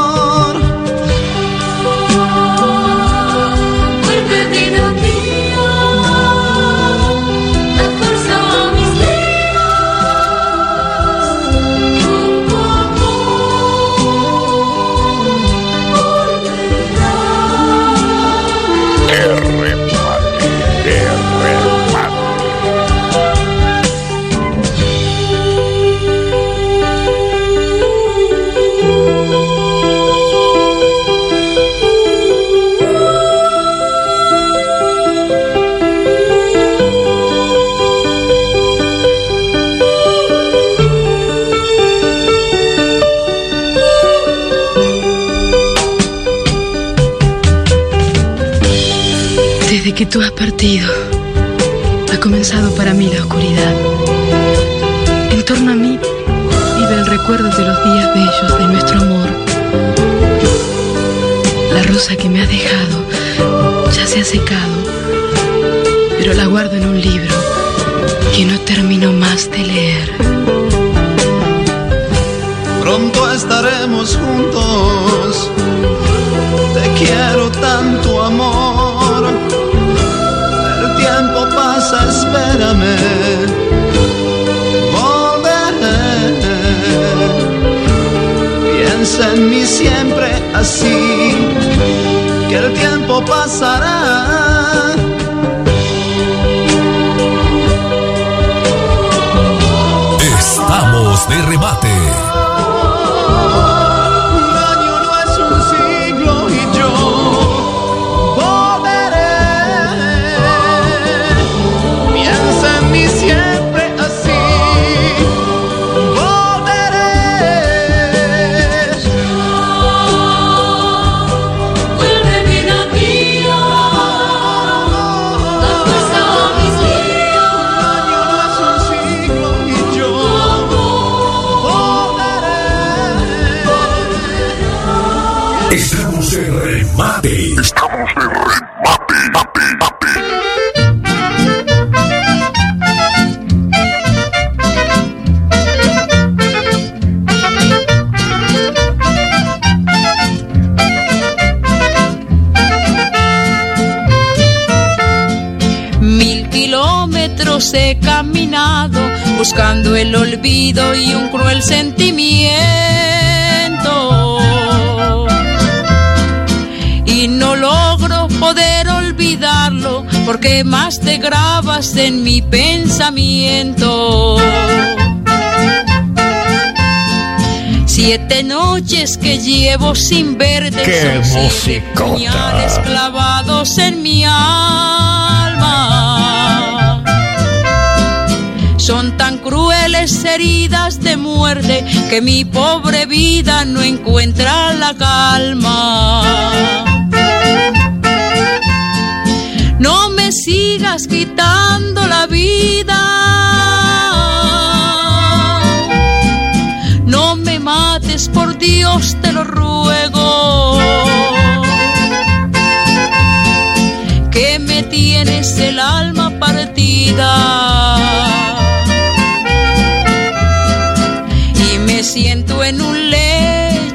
Que tú has partido, ha comenzado para mí la oscuridad. En torno a mí vive el recuerdo de los días bellos de nuestro amor. La rosa que me has dejado ya se ha secado, pero la guardo en un libro que no termino más de leer. Pronto estaremos juntos. Te quiero tanto amor. Espérame. Volveré. Piensa en mí siempre así. Que el tiempo pasará. Estamos de remate. He caminado buscando el olvido y un cruel sentimiento. Y no logro poder olvidarlo porque más te grabas en mi pensamiento. Siete noches que llevo sin verte ¡Qué musicota! puñales clavados en mi alma. Crueles heridas de muerte que mi pobre vida no encuentra la calma. No me sigas quitando la vida. No me mates, por Dios te lo ruego. Que me tienes el alma partida.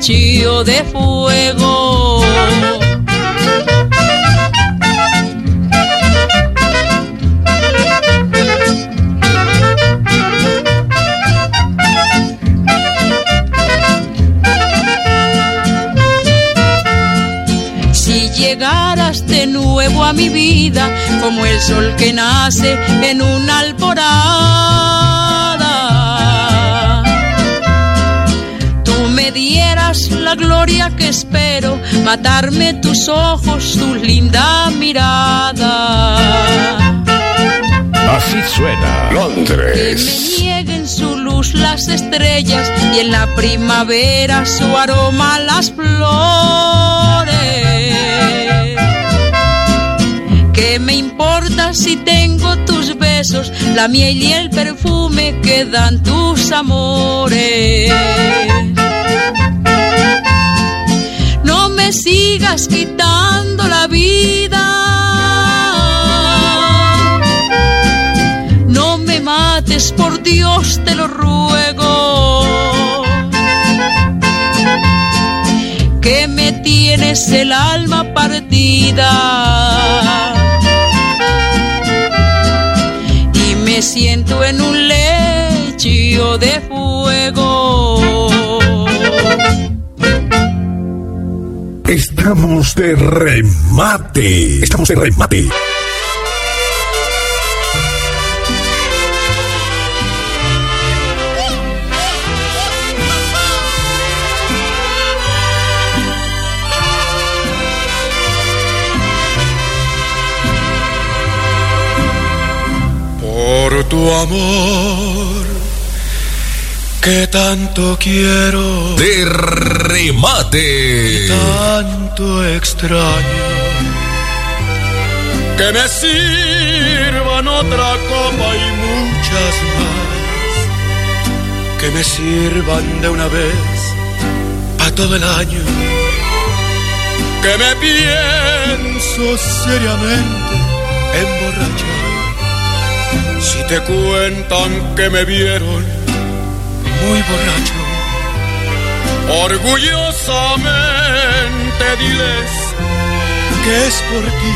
De fuego. Si llegaras de nuevo a mi vida como el sol que nace en una alborada, que espero, matarme tus ojos, tu linda mirada. Así suena Londres. Que me nieguen su luz las estrellas y en la primavera su aroma las flores. ¿Qué me importa si tengo tus besos, la miel y el perfume que dan tus amores? Sigas quitando la vida. No me mates, por Dios te lo ruego. Que me tienes el alma partida. Y me siento en un lecho de fuego. Estamos de remate. Estamos de remate. Por tu amor que tanto quiero. De remate. tanto extraño que me sirvan otra copa y muchas más que me sirvan de una vez a todo el año que me pienso seriamente emborrachar si te cuentan que me vieron muy borracho Orgullosamente diles que es por ti,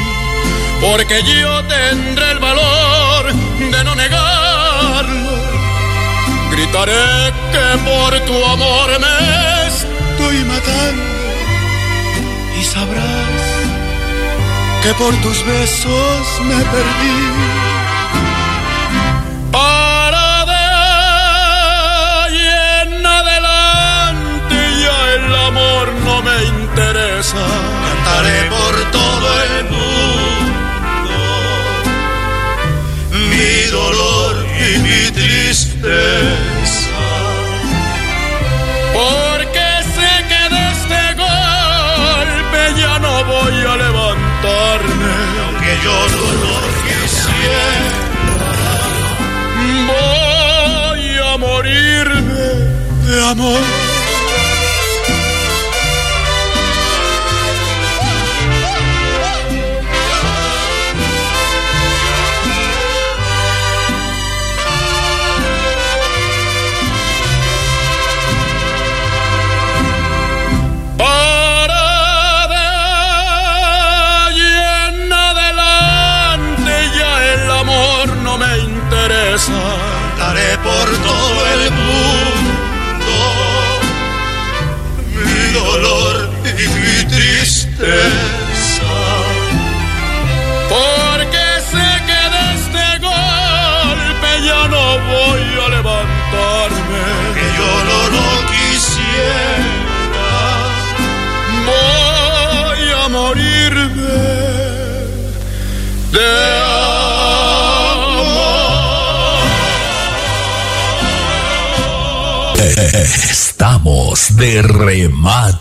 porque yo tendré el valor de no negarlo. Gritaré que por tu amor me estoy matando y sabrás que por tus besos me perdí. Cantaré por todo el mundo mi dolor y mi tristeza. Porque sé que de este golpe ya no voy a levantarme. Aunque yo no lo quisiera. Voy a morirme de amor. De remate.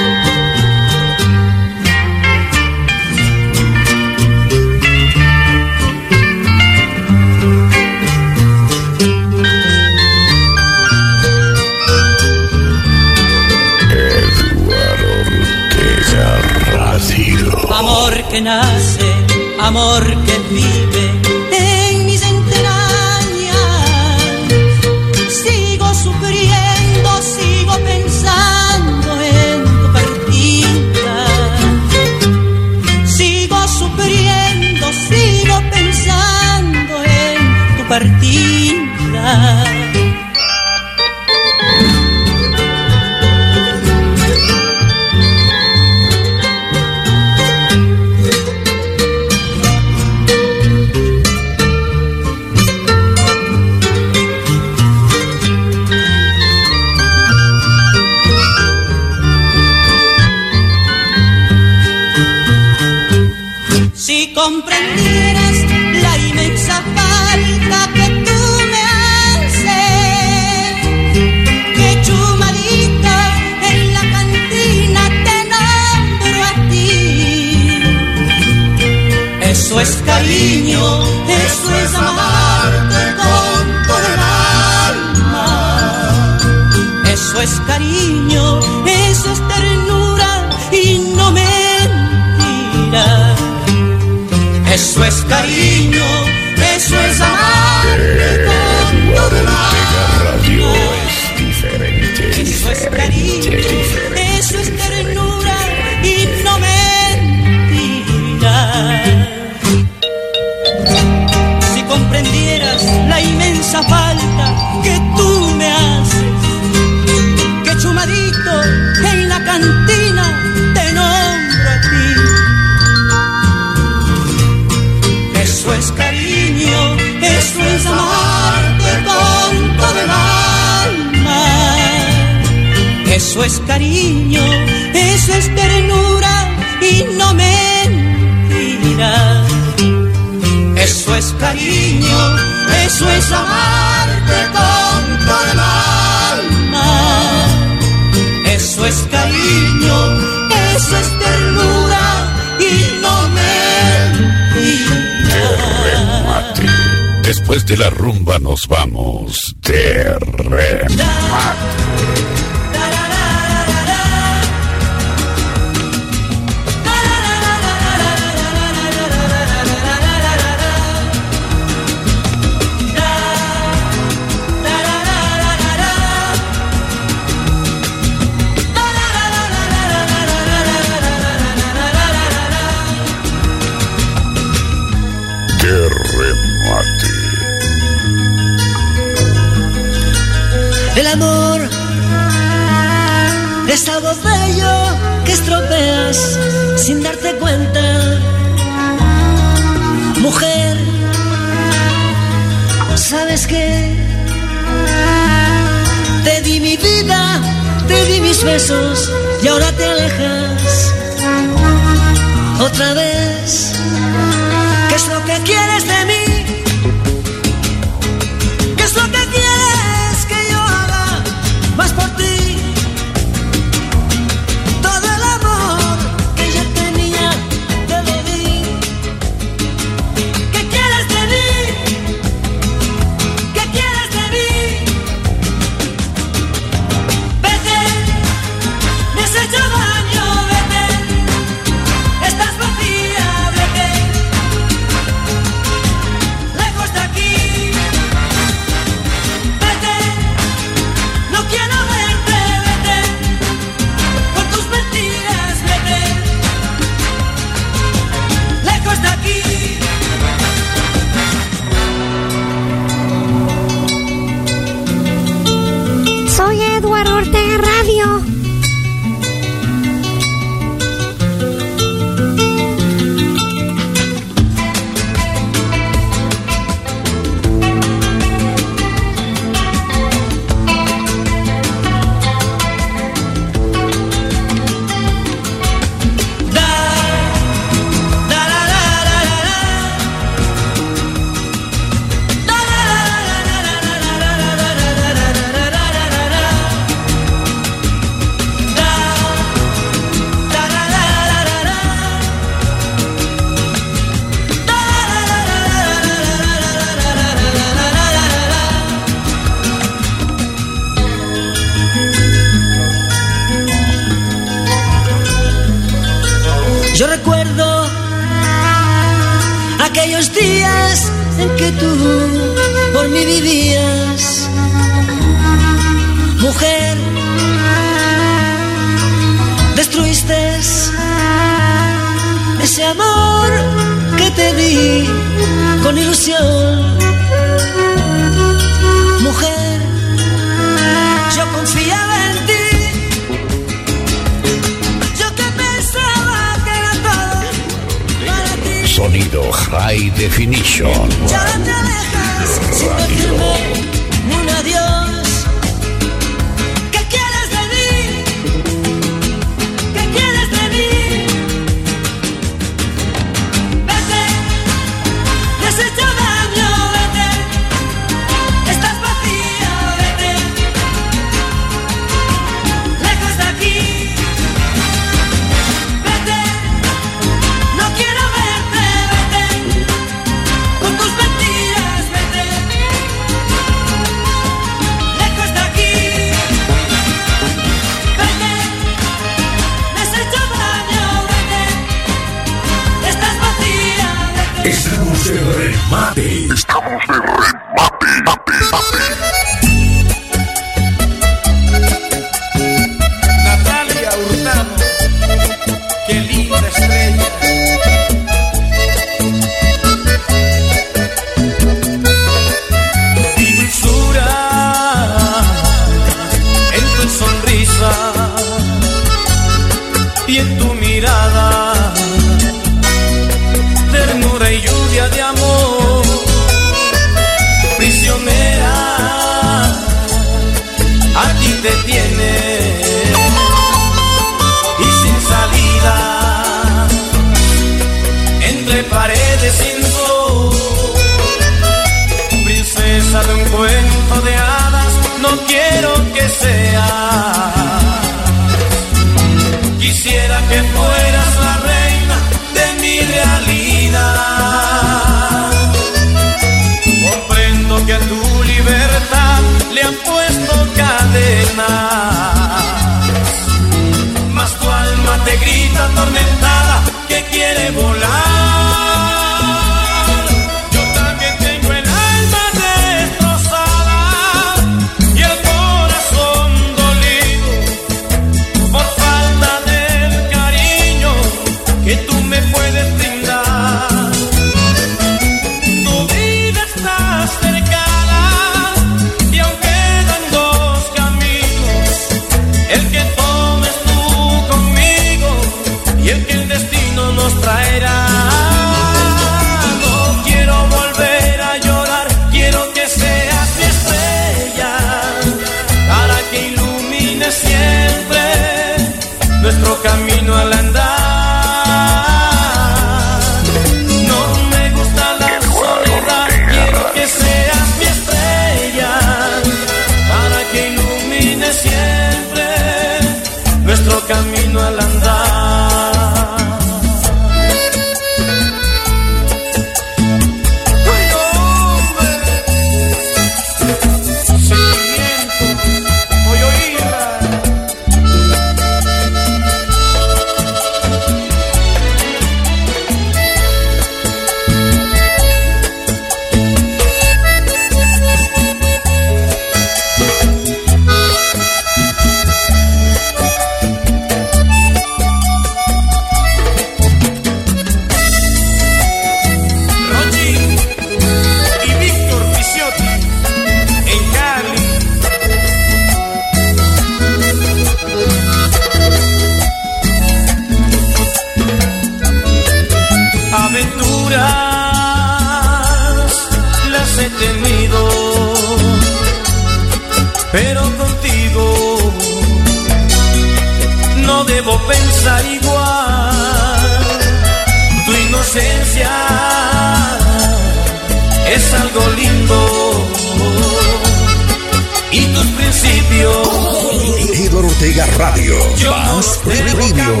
Ortega Radio. Yo más no.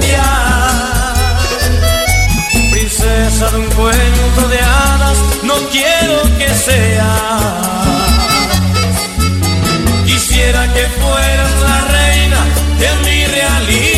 Princesa de un cuento de hadas, no quiero que sea. Quisiera que fueras la reina de mi realidad.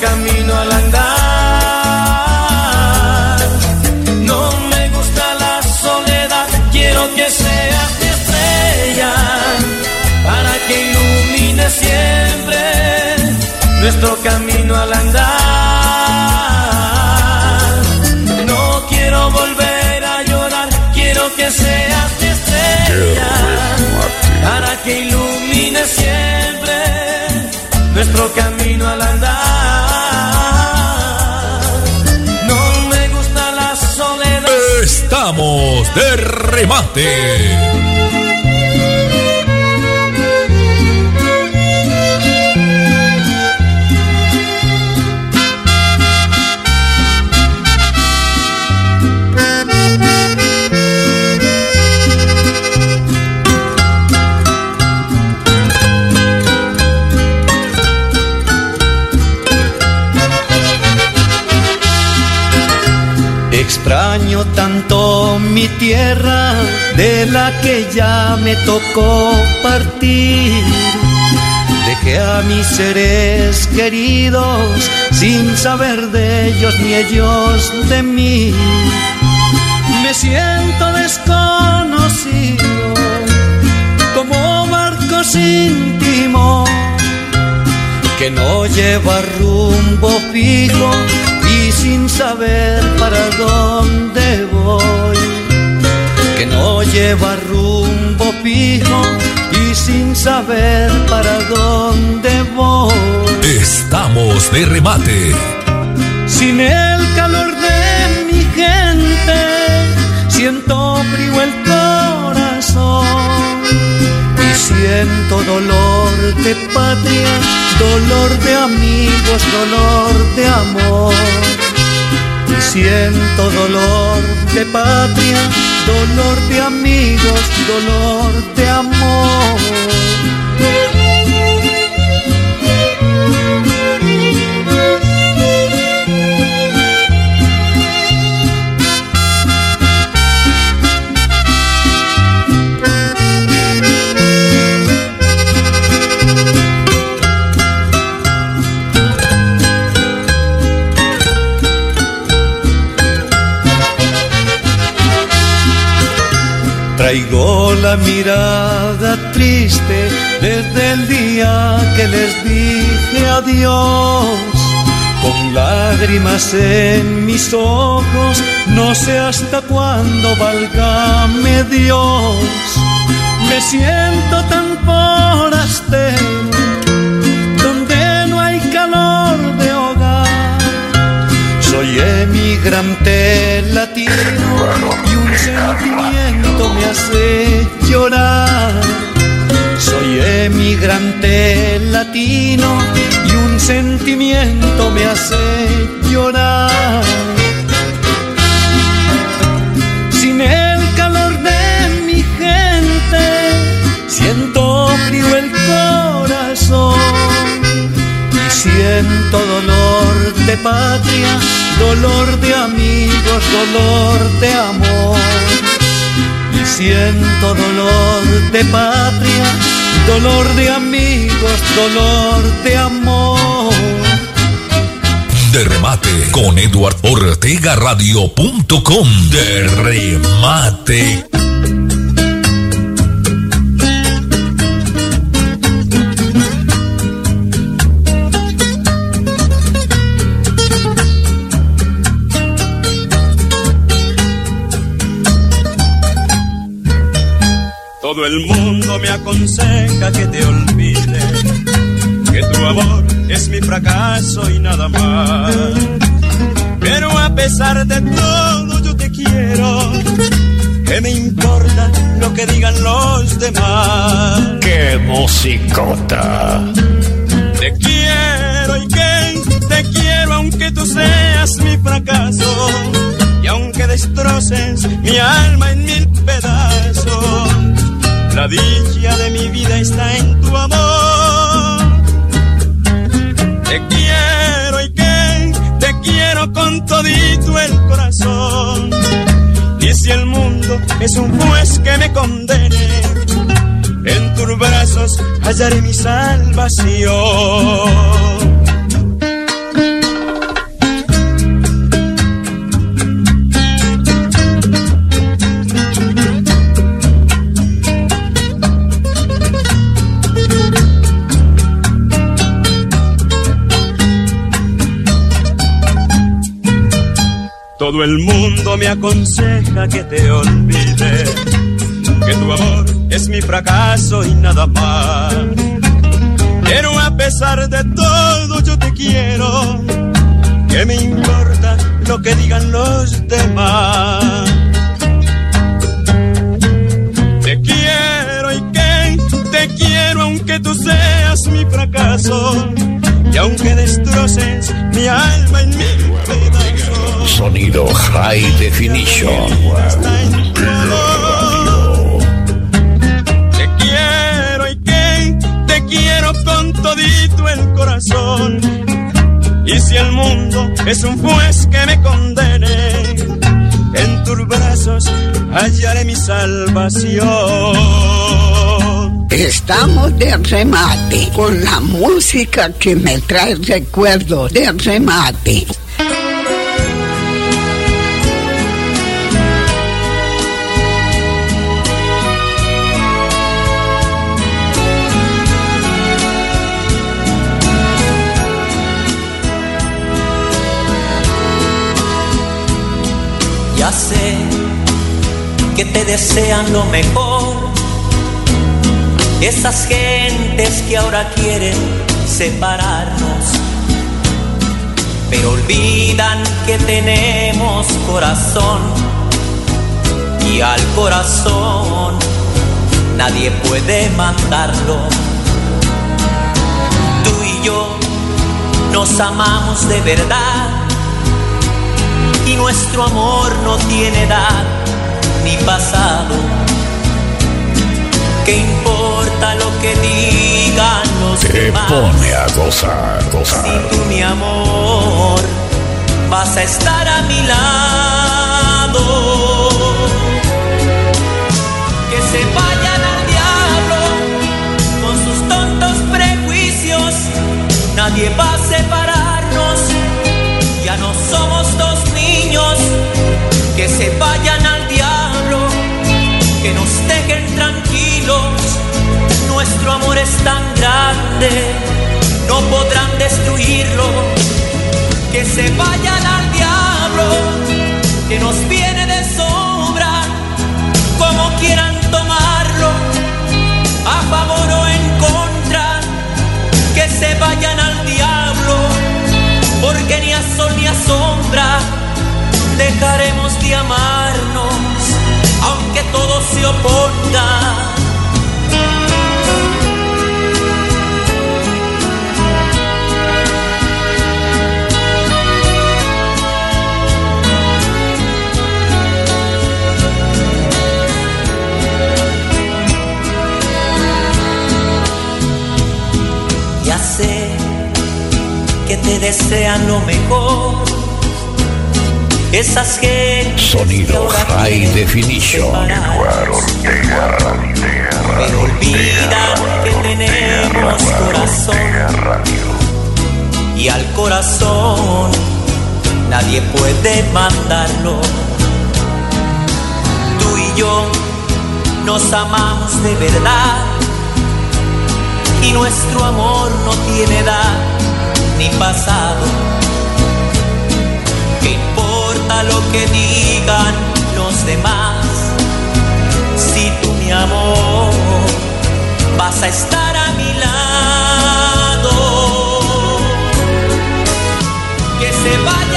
camino al andar. No me gusta la soledad, quiero que seas mi estrella para que ilumine siempre nuestro camino al andar. No quiero volver a llorar, quiero que seas mi estrella para que ilumine siempre nuestro camino al andar. de remate. Extraño mi tierra de la que ya me tocó partir. Dejé a mis seres queridos sin saber de ellos ni ellos de mí. Me siento desconocido como barco sin que no lleva rumbo fijo sin saber para dónde voy. Que no lleva rumbo fijo y sin saber para dónde voy. Estamos de remate. Sin el calor de mi gente, siento frío el corazón y siento dolor de patria, dolor de amigos, dolor de amor. Siento dolor de patria, dolor de amigos, dolor de amor. Traigo la mirada triste desde el día que les dije adiós. Con lágrimas en mis ojos, no sé hasta cuándo valgame Dios. Me siento tan forastero, Soy emigrante latino y un sentimiento me hace llorar. Soy emigrante latino y un sentimiento me hace llorar. Sin el calor de mi gente, siento frío el corazón y siento dolor de patria, dolor de amigos, dolor de amor. Y siento dolor de patria, dolor de amigos, dolor de amor. De remate con Eduard Ortega Radio.com. De remate. Todo el mundo me aconseja que te olvide, que tu amor es mi fracaso y nada más. Pero a pesar de todo yo te quiero, que me importa lo que digan los demás. ¡Qué musicota! Te quiero y que te quiero aunque tú seas mi fracaso y aunque destroces mi alma en mil pedazos. La dicha de mi vida está en tu amor. Te quiero y que te quiero con todito el corazón. Y si el mundo es un juez que me condene, en tus brazos hallaré mi salvación. Todo el mundo me aconseja que te olvide, que tu amor es mi fracaso y nada más. Pero a pesar de todo yo te quiero, que me importa lo que digan los demás. Te quiero y que te quiero aunque tú seas mi fracaso y aunque destroces mi alma en mil pedazos. Sonido High Definition. Te quiero y que te quiero con todito el corazón. Y si el mundo es un juez que me condene, en tus brazos brazos hallaré mi salvación. Estamos de remate con la música que me trae recuerdos de remate. Ya sé que te desean lo mejor. Esas gentes que ahora quieren separarnos, pero olvidan que tenemos corazón y al corazón nadie puede mandarlo. Tú y yo nos amamos de verdad y nuestro amor no tiene edad ni pasado. ¿Qué importa lo que digan los Te demás? pone a gozar, gozar. Tú, mi amor, vas a estar a mi lado. Que se vayan al diablo con sus tontos prejuicios. Nadie va Nuestro amor es tan grande, no podrán destruirlo. Que se vayan al diablo, que nos viene de sobra, como quieran tomarlo, a favor o en contra. Que se vayan al diablo, porque ni a sol ni a sombra dejaremos de amarnos, aunque todo se oponga. Te desean lo mejor. Esas gentes Sonido High Definition. pero olvidan que tenemos corazón y al corazón nadie puede mandarlo. Tú y yo nos amamos de verdad y nuestro amor no tiene edad ni pasado. ¿Qué importa lo que digan los demás? Si tú, mi amor, vas a estar a mi lado. Que se vayan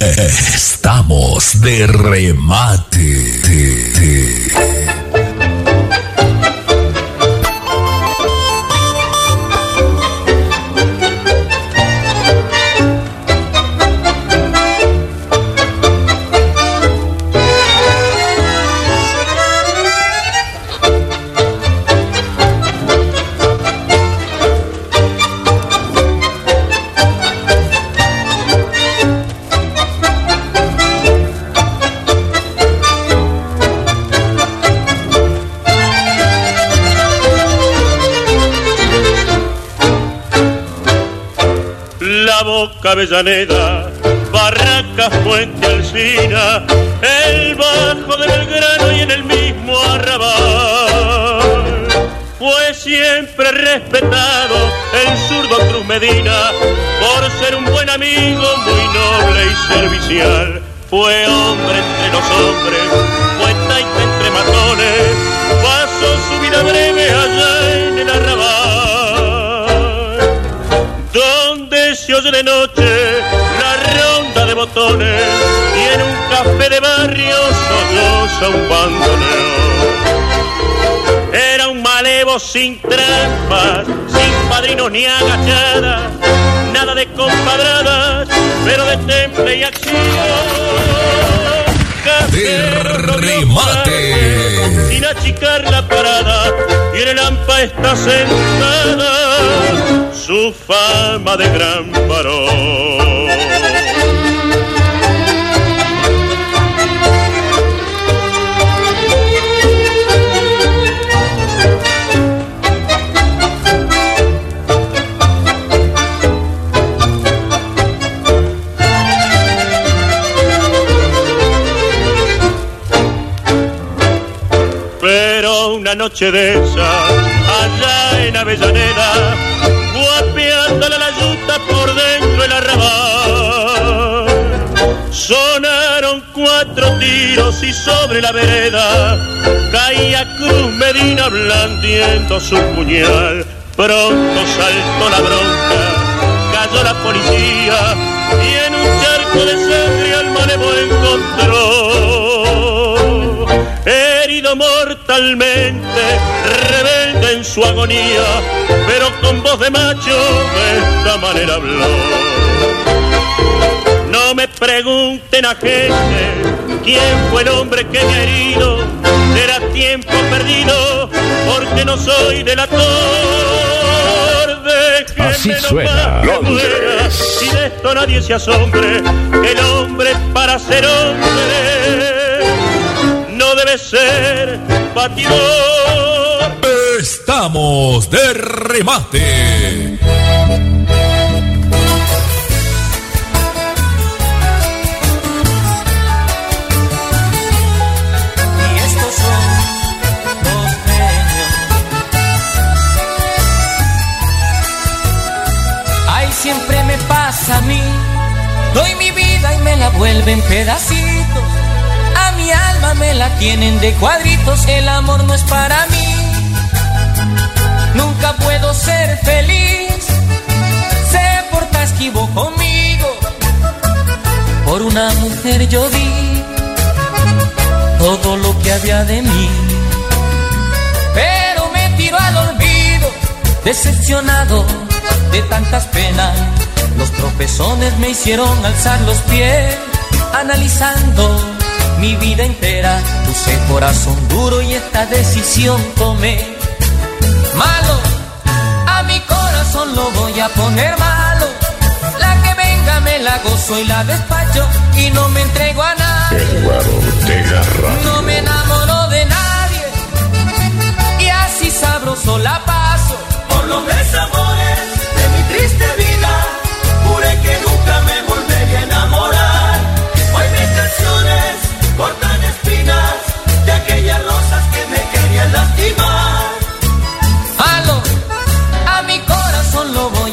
Estamos de remate. Avellaneda, Barracas, Puente Alcina, el bajo de Belgrano y en el mismo arrabal. Fue siempre respetado el zurdo Cruz Medina por ser un buen amigo, muy noble y servicial. Fue hombre entre los hombres, fue taita entre matones, pasó su vida breve allá en el arrabal. amigos de noche, café de barrio solloza un bandoneón. Era un malevo sin trampas, sin padrinos ni agachadas, nada de compadradas, pero de temple y acción. De remate. Sin achicar la parada, y en el AMPA está sentada su fama de gran varón. Una noche de esa, allá en Avellaneda, guapeándole la yuta por dentro el arrabal. Sonaron cuatro tiros y sobre la vereda caía Cruz Medina blandiendo su puñal. Pronto saltó la bronca, cayó la policía y en un charco de sangre al malevo encontró. Herido mortalmente, rebelde en su agonía, pero con voz de macho de esta manera habló. No me pregunten a gente quién fue el hombre que me ha herido, será tiempo perdido, porque no soy delator. Así Déjenme suena nomás que Londres. y de esto nadie se asombre, el hombre para ser hombre ser batidor. Estamos de remate. Y estos son los genios. Ay, siempre me pasa a mí. Doy mi vida y me la vuelven pedacitos. Alma me la tienen de cuadritos. El amor no es para mí. Nunca puedo ser feliz. Se porta esquivo conmigo. Por una mujer yo di todo lo que había de mí. Pero me tiro al olvido, decepcionado de tantas penas. Los tropezones me hicieron alzar los pies, analizando mi vida entera. Puse corazón duro y esta decisión tomé. Malo, a mi corazón lo voy a poner malo. La que venga me la gozo y la despacho y no me entrego a nadie. Eduardo Ortega Radio. No me enamoro de nadie y así sabroso la paso. Por los desamores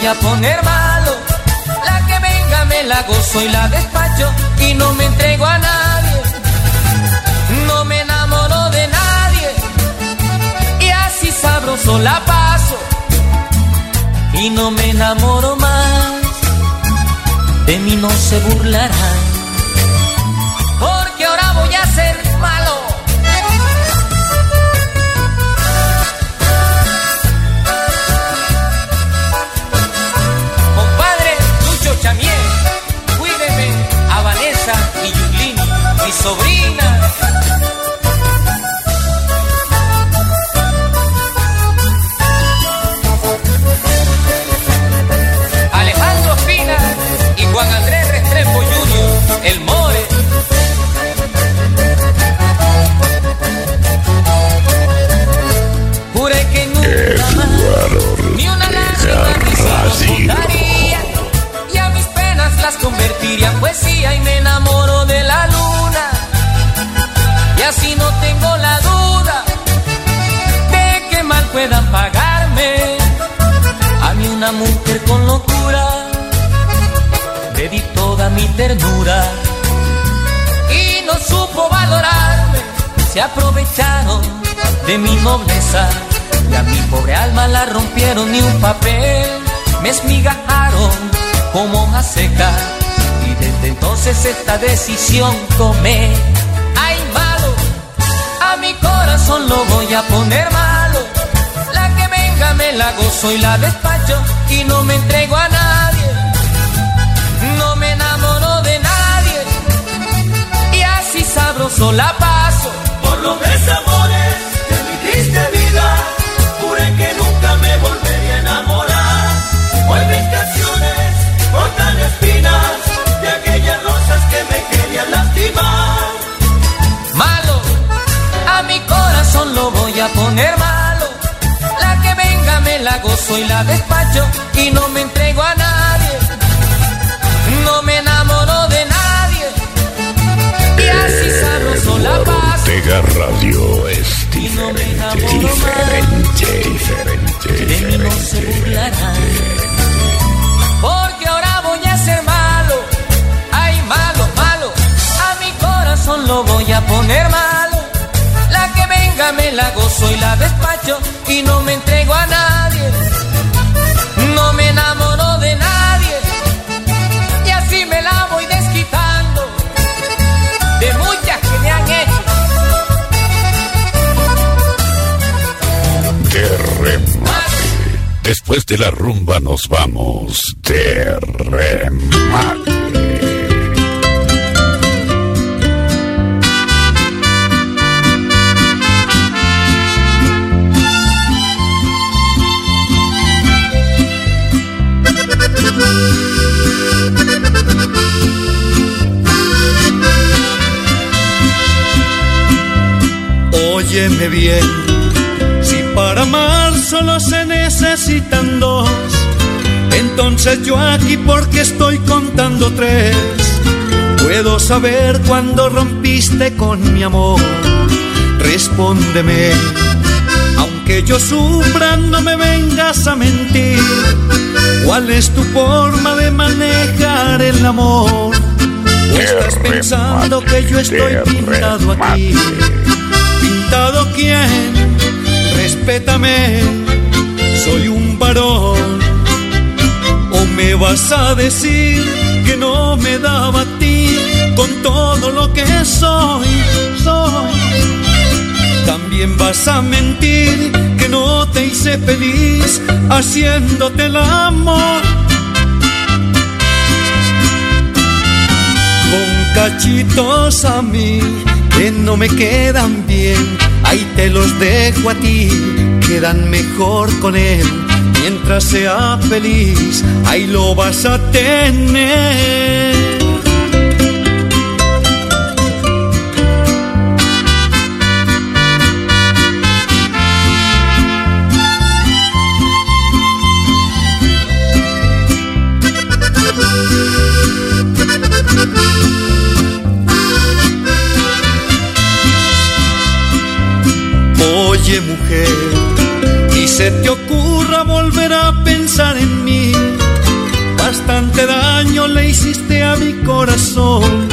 a poner malo. La que venga me la gozo y la despacho y no me entrego a nadie. No me enamoro de nadie y así sabroso la paso. Y no me enamoro más, de mí no se burlarán. Mi sobrina. Alejandro Espina y Juan Andrés Restrepo Jr., el More. Juré que nunca más ni una lágrima ojos botaría y a mis penas las convertiría en poesía y me una mujer con locura le di toda mi ternura y no supo valorarme se aprovecharon de mi nobleza y a mi pobre alma la rompieron ni un papel me esmigajaron como hoja seca. Y desde entonces esta decisión tomé. Ay, malo, a mi corazón lo voy a poner malo. Venga me la gozo y la despacho y no me entrego a nadie. No me enamoro de nadie y así sabroso la paso. Por los desamores me la despacho y no me entrego a nadie. No me enamoro de nadie y así sabroso la paso. Ortega Radio es diferente, diferente, diferente, De mí no se diferente. burlarán. Porque ahora voy a ser malo. Ay, malo, malo. A mi corazón lo voy a poner malo. La que venga me la gozo y la despacho y no me entrego a nadie. Después de la rumba nos vamos de remate. Óyeme bien, necesitan dos, entonces yo aquí porque estoy contando tres, puedo saber cuándo rompiste con mi amor. Respóndeme, aunque yo sufra, no me vengas a mentir. ¿Cuál es tu forma de manejar el amor? ¿O estás pensando que yo estoy pintado aquí? ¿Pintado quién? Respétame, soy un varón. ¿O me vas a decir que no me daba a ti con todo lo que soy? Soy. También vas a mentir que no te hice feliz haciéndote el amor. Con cachitos a mí que no me quedan bien, ahí te los dejo a ti, quedan mejor con él. Mientras sea feliz, ahí lo vas a tener. Daño le hiciste a mi corazón.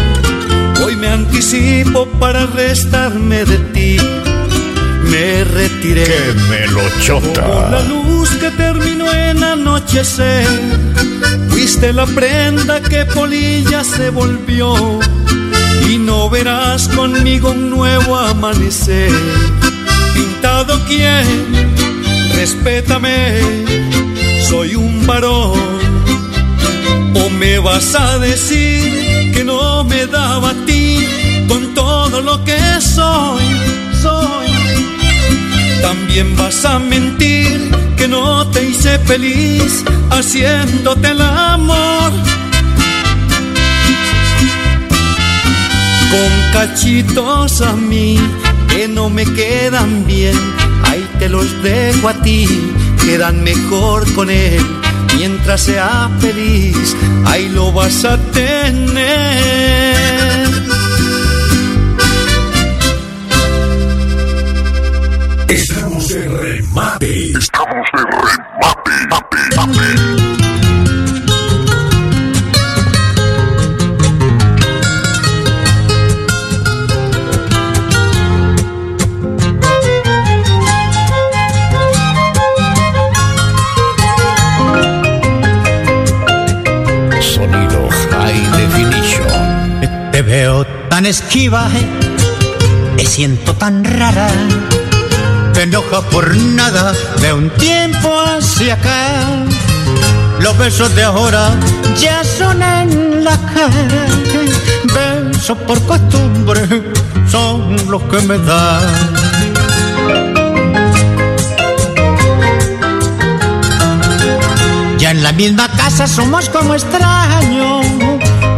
Hoy me anticipo para restarme de ti. Me retiré. Que me lo Como la luz que terminó en anochecer. Fuiste la prenda que polilla se volvió. Y no verás conmigo un nuevo amanecer. ¿Pintado quién? Respétame, soy un varón. ¿O me vas a decir que no me daba a ti con todo lo que soy? Soy. También vas a mentir que no te hice feliz haciéndote el amor. Con cachitos a mí que no me quedan bien, ahí te los dejo a ti, quedan mejor con él. Mientras sea feliz, ahí lo vas a tener. Estamos de remate. Estamos de remate. Tan esquiva, me siento tan rara. Te enoja por nada de un tiempo hacia acá. Los besos de ahora ya son en la cara. Besos por costumbre son los que me dan. Ya en la misma casa somos como extraños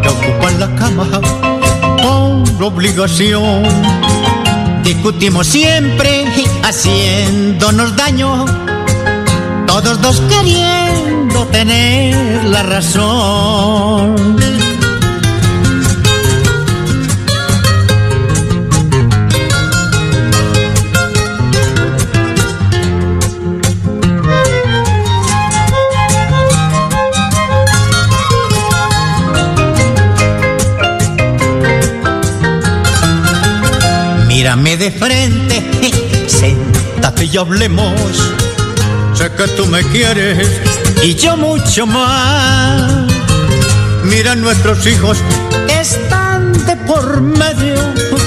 que ocupan la cama por obligación. Discutimos siempre haciéndonos daño, todos dos queriendo tener la razón. Mírame de frente, siéntate y hablemos. Sé que tú me quieres y yo mucho más. Mira nuestros hijos, están de por medio,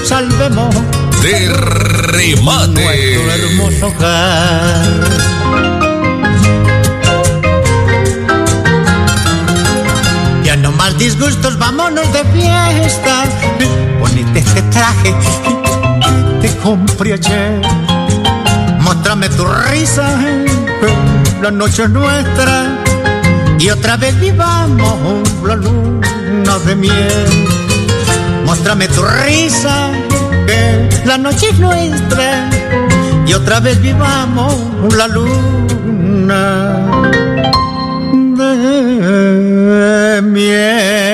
salvemos de remate. nuestro hermoso hogar. Ya no más disgustos, vámonos de fiesta. Ponete este traje te compré ayer. Muéstrame tu risa, la noche es nuestra. Y otra vez vivamos la luna de miel. Muéstrame tu risa, que la noche es nuestra. Y otra vez vivamos la luna de miel.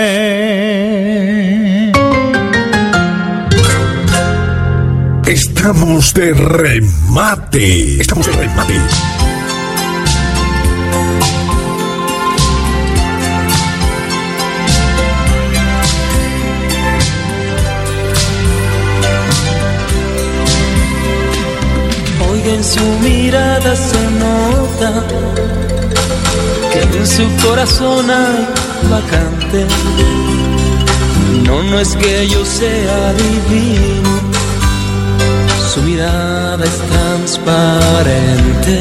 Estamos de remate. Estamos de remate. Oiga, en su mirada se nota que en su corazón hay vacante. No, no es que yo sea divino, su mirada es transparente.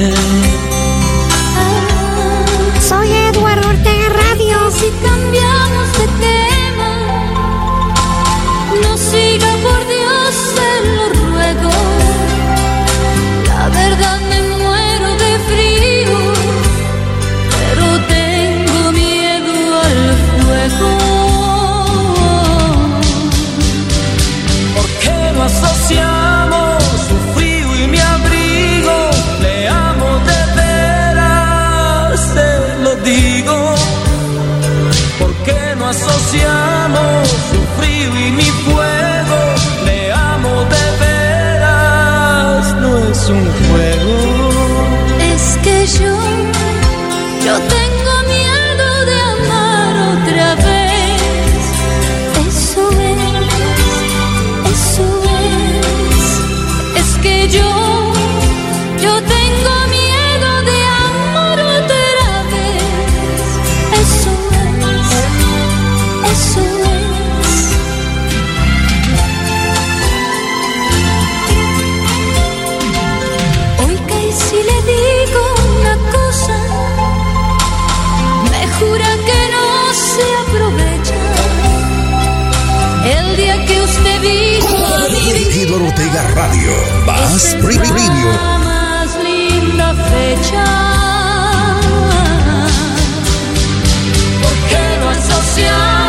Eduardo Ortega Radio. Más es Pre- la Radio. más linda fecha. ¿Por qué no asociamos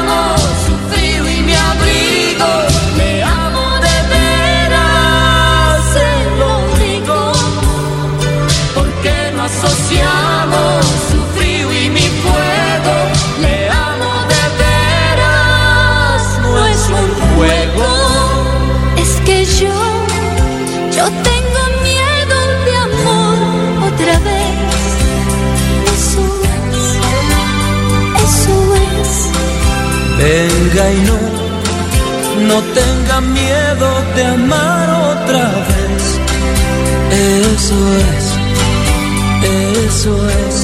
Y no, no tenga miedo de amar otra vez. Eso es, eso es.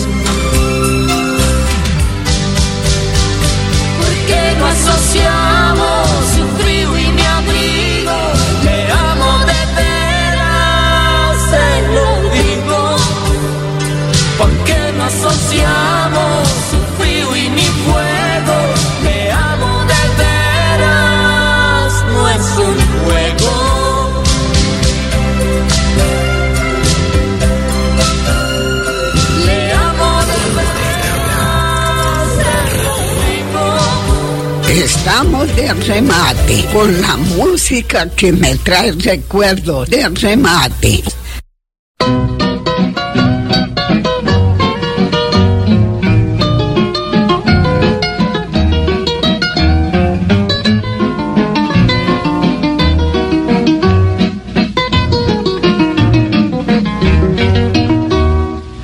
De remate con la música que me trae recuerdos de remate.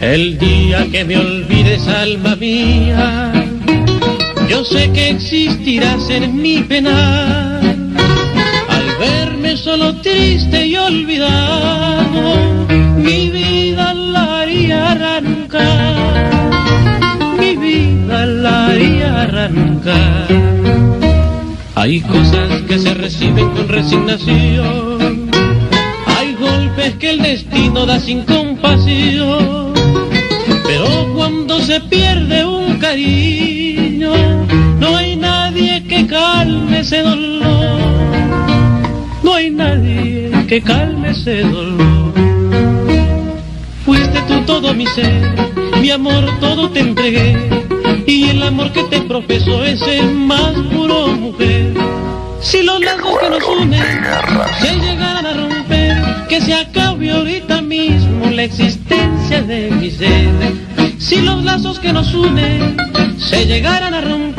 El día que me olvides, alma mía, en mi pena. Al verme solo triste y olvidado, mi vida la haría arrancar. Mi vida la haría arrancar. Hay cosas que se reciben con resignación. Hay golpes que el destino da sin compasión. Pero cuando se pierde un cariño, calme ese dolor. No hay nadie que calme ese dolor. Fuiste tú todo mi ser, mi amor todo te entregué. Y el amor que te profeso es el más puro mujer. Si los lazos que nos unen se llegaran a romper, que se acabe ahorita mismo la existencia de mi ser. Si los lazos que nos unen se llegaran a romper,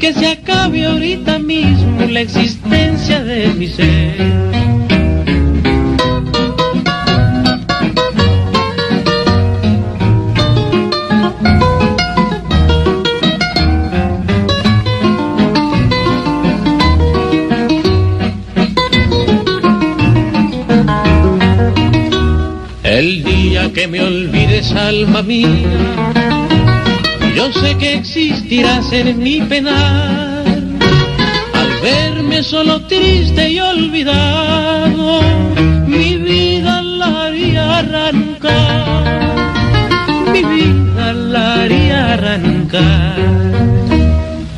que se acabe ahorita mismo la existencia de mi ser. El día que me olvides, alma mía, yo sé que existirás en mi penar. Al verme solo triste y olvidado, mi vida la haría arrancar. Mi vida la haría arrancar.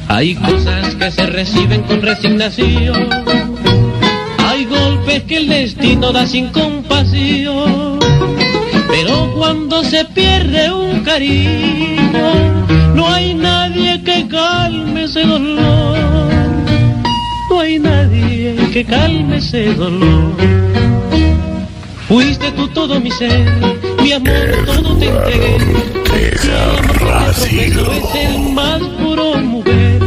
Hay cosas que se reciben con resignación. Hay golpes que el destino da sin compasión. Pero cuando se pierde un cariño, no hay nadie que calme ese dolor. No hay nadie que calme ese dolor. Fuiste tú todo mi ser, mi amor todo te entregué. Y el amor es el más puro mujer.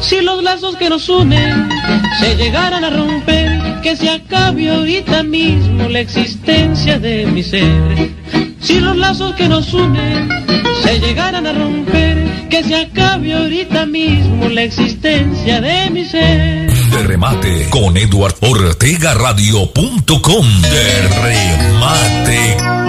Si los lazos que nos unen se llegaran a romper, que se acabe ahorita mismo la existencia de mi ser. Si los lazos que nos unen se llegaran a romper, que se acabe ahorita mismo la existencia de mi ser. De remate con Edward Ortega Radio.com. De remate.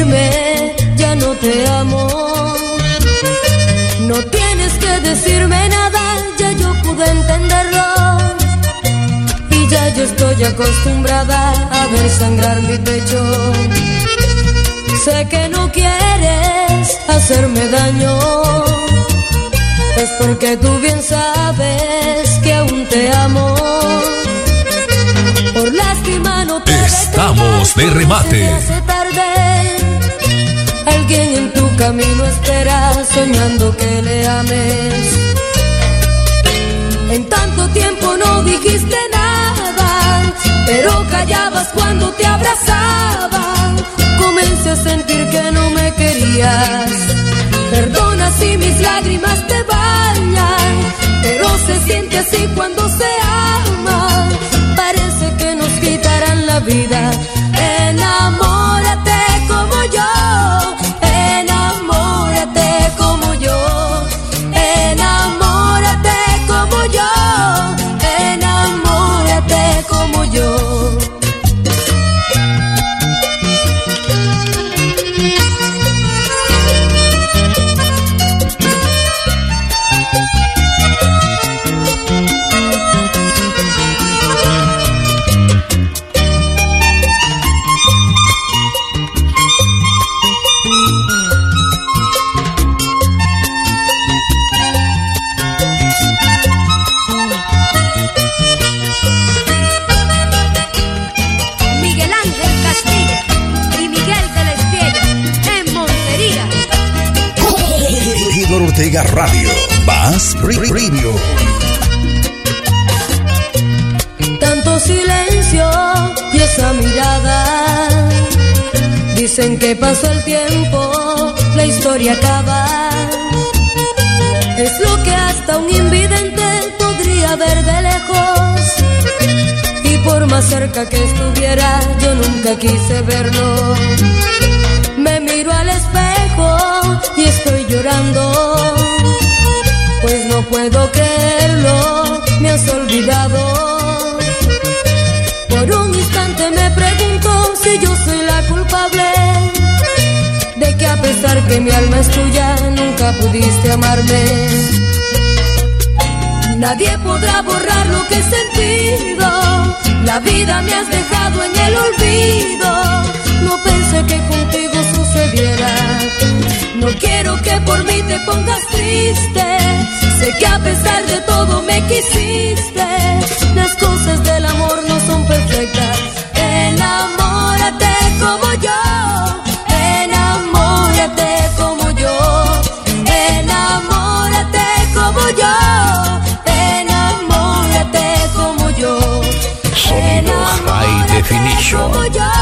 Decirme, ya no te amo. No tienes que decirme nada, ya yo pude entenderlo. Y ya yo estoy acostumbrada a ver sangrar mi pecho. Sé que no quieres hacerme daño. Es porque tú bien sabes que aún te amo. Por lástima no te Estamos de remate. Alguien en tu camino espera soñando que le ames. En tanto tiempo no dijiste nada, pero callabas cuando te abrazaba. Comencé a sentir que no me querías. Perdona si mis lágrimas te bañan, pero se siente así cuando se ama. Parece que nos quitarán la vida. Enamórate yo. Ortega Radio. Más Radio. Tanto silencio y esa mirada. Dicen que pasó el tiempo, la historia acaba. Es lo que hasta un invidente podría ver de lejos. Y por más cerca que estuviera, yo nunca quise verlo. Me miro al espejo y estoy llorando. Pues no puedo creerlo, me has olvidado. Por un instante me pregunto si yo soy la culpable de que a pesar que mi alma es tuya, nunca pudiste amarme. Nadie podrá borrar lo que he sentido. La vida me has dejado en el olvido. No pensé que contigo No quiero que por mí te pongas triste. Sé que a pesar de todo me quisiste. Las cosas del amor no son perfectas. Enamórate como yo. Enamórate como yo. Enamórate como yo. Enamórate como yo. Sonido High Definition.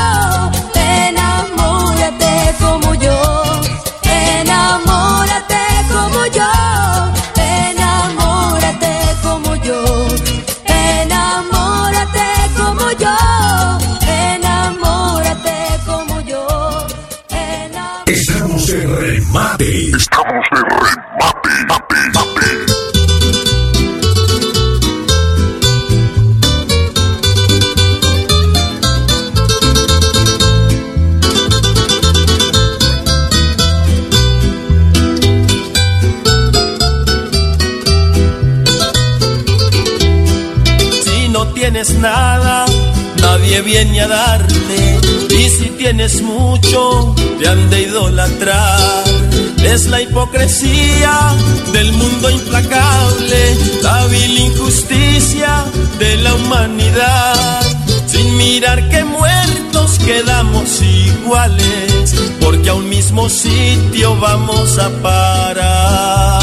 Es la hipocresía del mundo implacable, la vil injusticia de la humanidad. Sin mirar que muertos quedamos iguales, porque a un mismo sitio vamos a parar.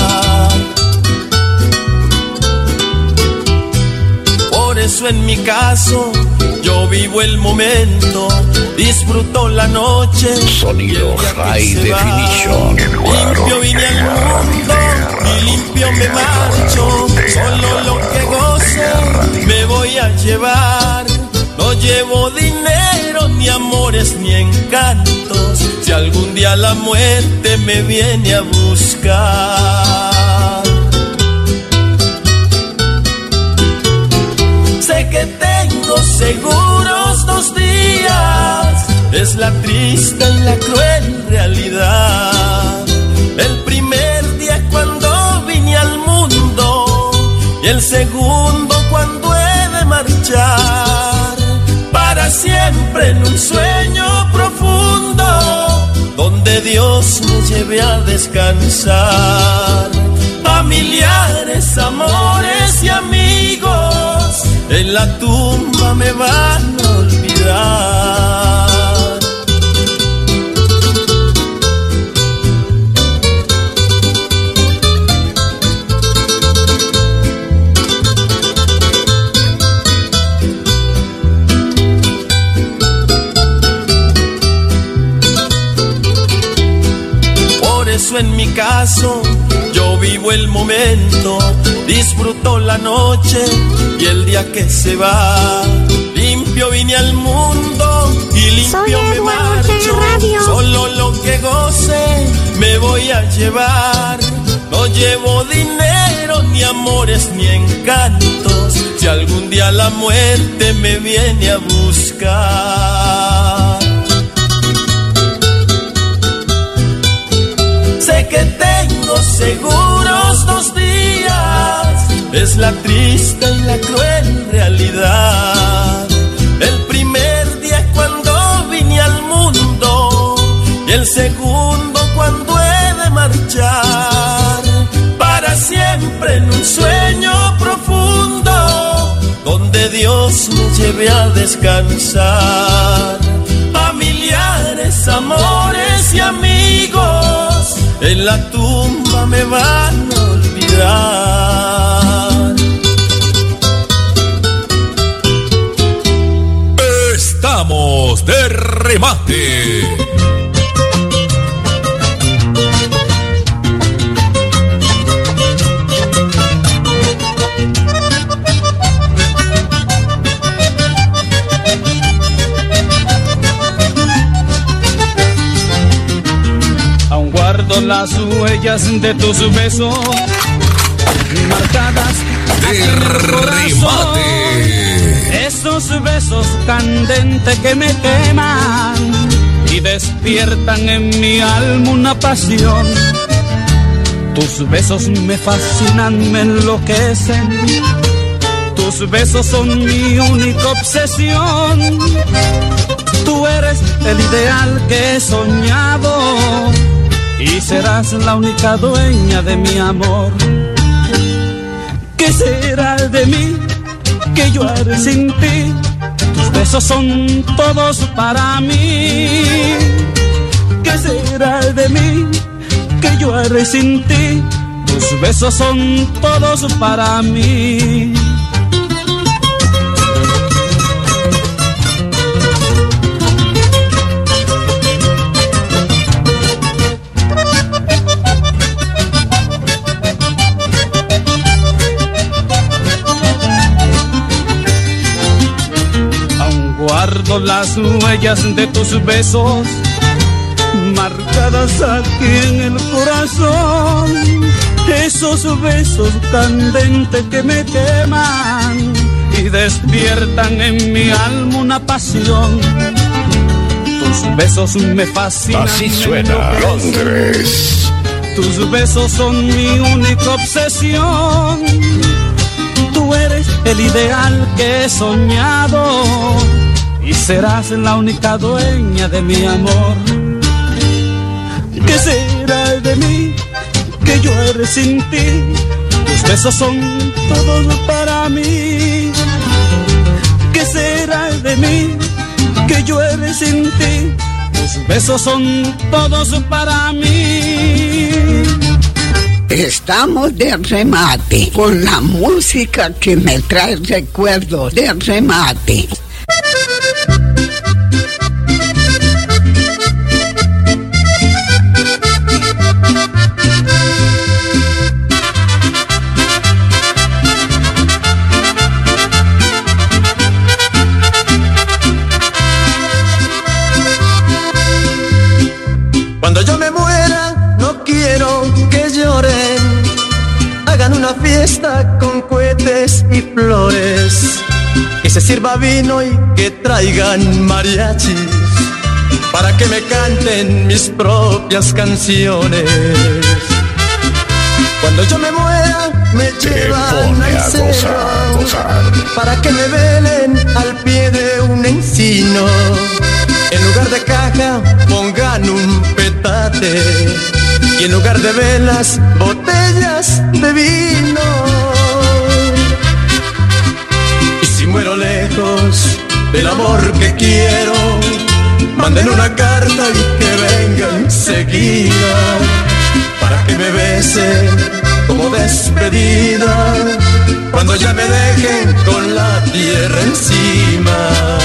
Por eso en mi caso yo vivo el momento, disfruto la noche. Sonido High. Definition. Limpio vine al mundo y limpio me marcho. Solo lo que goce me voy a llevar. No llevo dinero, ni amores, ni encantos. Si algún día la muerte me viene a buscar. Seguros dos días, es la triste y la cruel realidad. El primer día cuando vine al mundo y el segundo cuando he de marchar para siempre en un sueño profundo donde Dios me lleve a descansar. Familiares, amores y amigos en la tumba me van a olvidar. Por eso en mi caso yo vivo el momento, disfruto la noche y el día que se va. Limpio vine al mundo y limpio me marcho. Solo lo que goce me voy a llevar. No llevo dinero, ni amores, ni encantos. Si algún día la muerte me viene a buscar. Sé que tengo seguros dos días, es la triste y la cruel realidad. El primer día cuando vine al mundo y el segundo cuando he de marchar para siempre en un sueño profundo donde Dios me lleve a descansar. Familiares, amores y amigos en la tumba me van a olvidar. Remate. Aún guardo las huellas de tus besos marcadas de remate. Esos besos candentes que me queman y despiertan en mi alma una pasión. Tus besos me fascinan, me enloquecen. Tus besos son mi única obsesión. Tú eres el ideal que he soñado y serás la única dueña de mi amor. ¿Qué será de mí que haré sin ti? Tus besos son todos para mí. ¿Qué será de mí que yo haré sin ti? Tus besos son todos para mí. Guardo las huellas de tus besos marcadas aquí en el corazón. Esos besos candentes que me queman y despiertan en mi alma una pasión. Tus besos me fascinan. Así suena. Londres. Tus besos son mi única obsesión. Tú eres el ideal que he soñado y serás la única dueña de mi amor. ¿Qué será de mí que yo haré sin ti? Tus besos son todos para mí. ¿Qué será de mí que yo haré sin ti? Tus besos son todos para mí. Estamos de remate con la música que me trae recuerdos de remate. Sirva vino y que traigan mariachis. Para que me canten mis propias canciones. Cuando yo me muera, me llevan pone al a cerro. gozar, gozar. Para que me velen al pie de un encino. En lugar de caja pongan un petate y en lugar de velas botellas de vino. Del amor que quiero, manden una carta y que vengan enseguida para que me besen como despedida cuando ya me dejen con la tierra encima.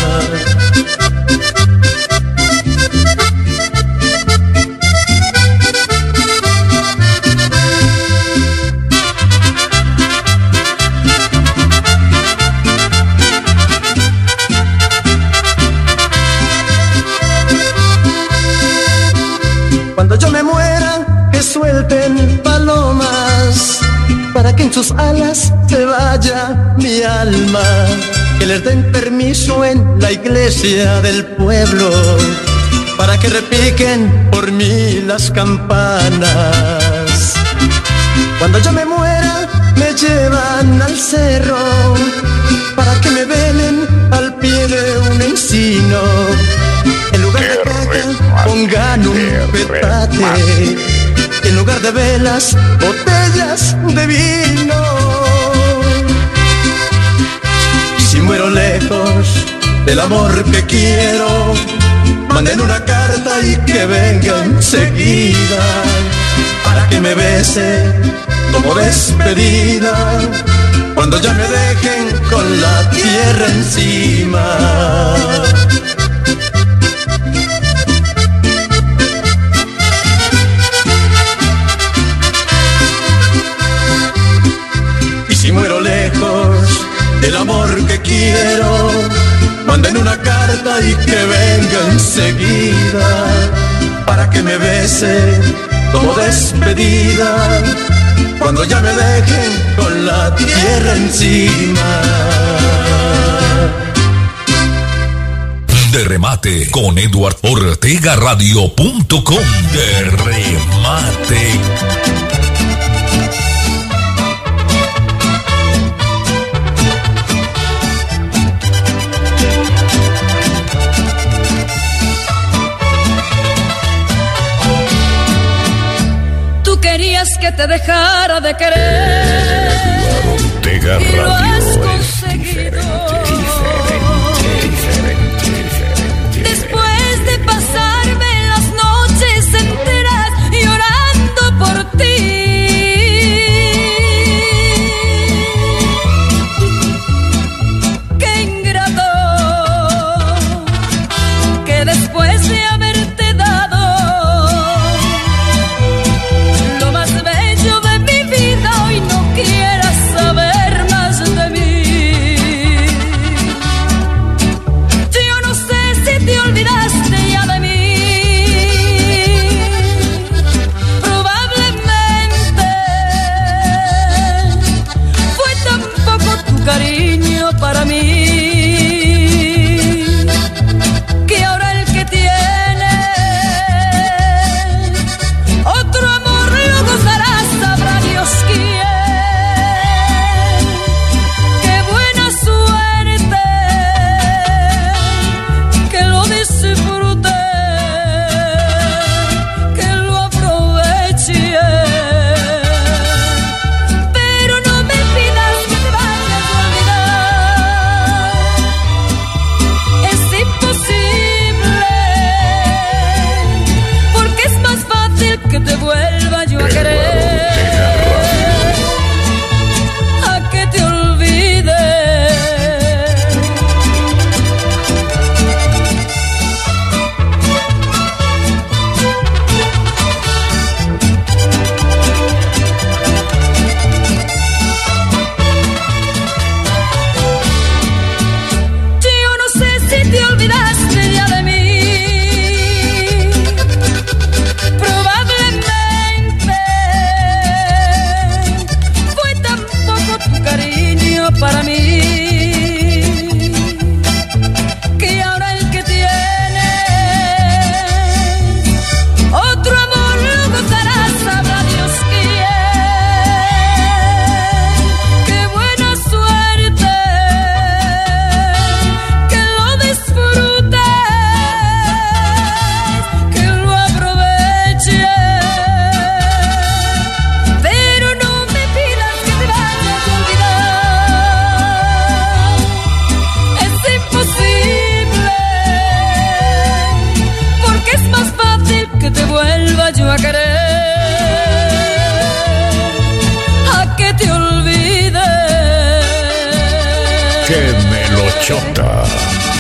Que en sus alas se vaya mi alma. Que les den permiso en la iglesia del pueblo para que repiquen por mí las campanas. Cuando yo me muera, me llevan al cerro para que me velen al pie de un encino. En lugar de caca, pongan un petate. En lugar de velas, botellas de vino. Pero lejos del amor que quiero, manden una carta y que venga enseguida para que me bese como despedida cuando ya me dejen con la tierra encima. quiero. Manden una carta y que venga enseguida para que me bese como despedida cuando ya me dejen con la tierra encima de remate con Eduard Ortega Radio.com de remate. te dejara de querer. La Bottega Radio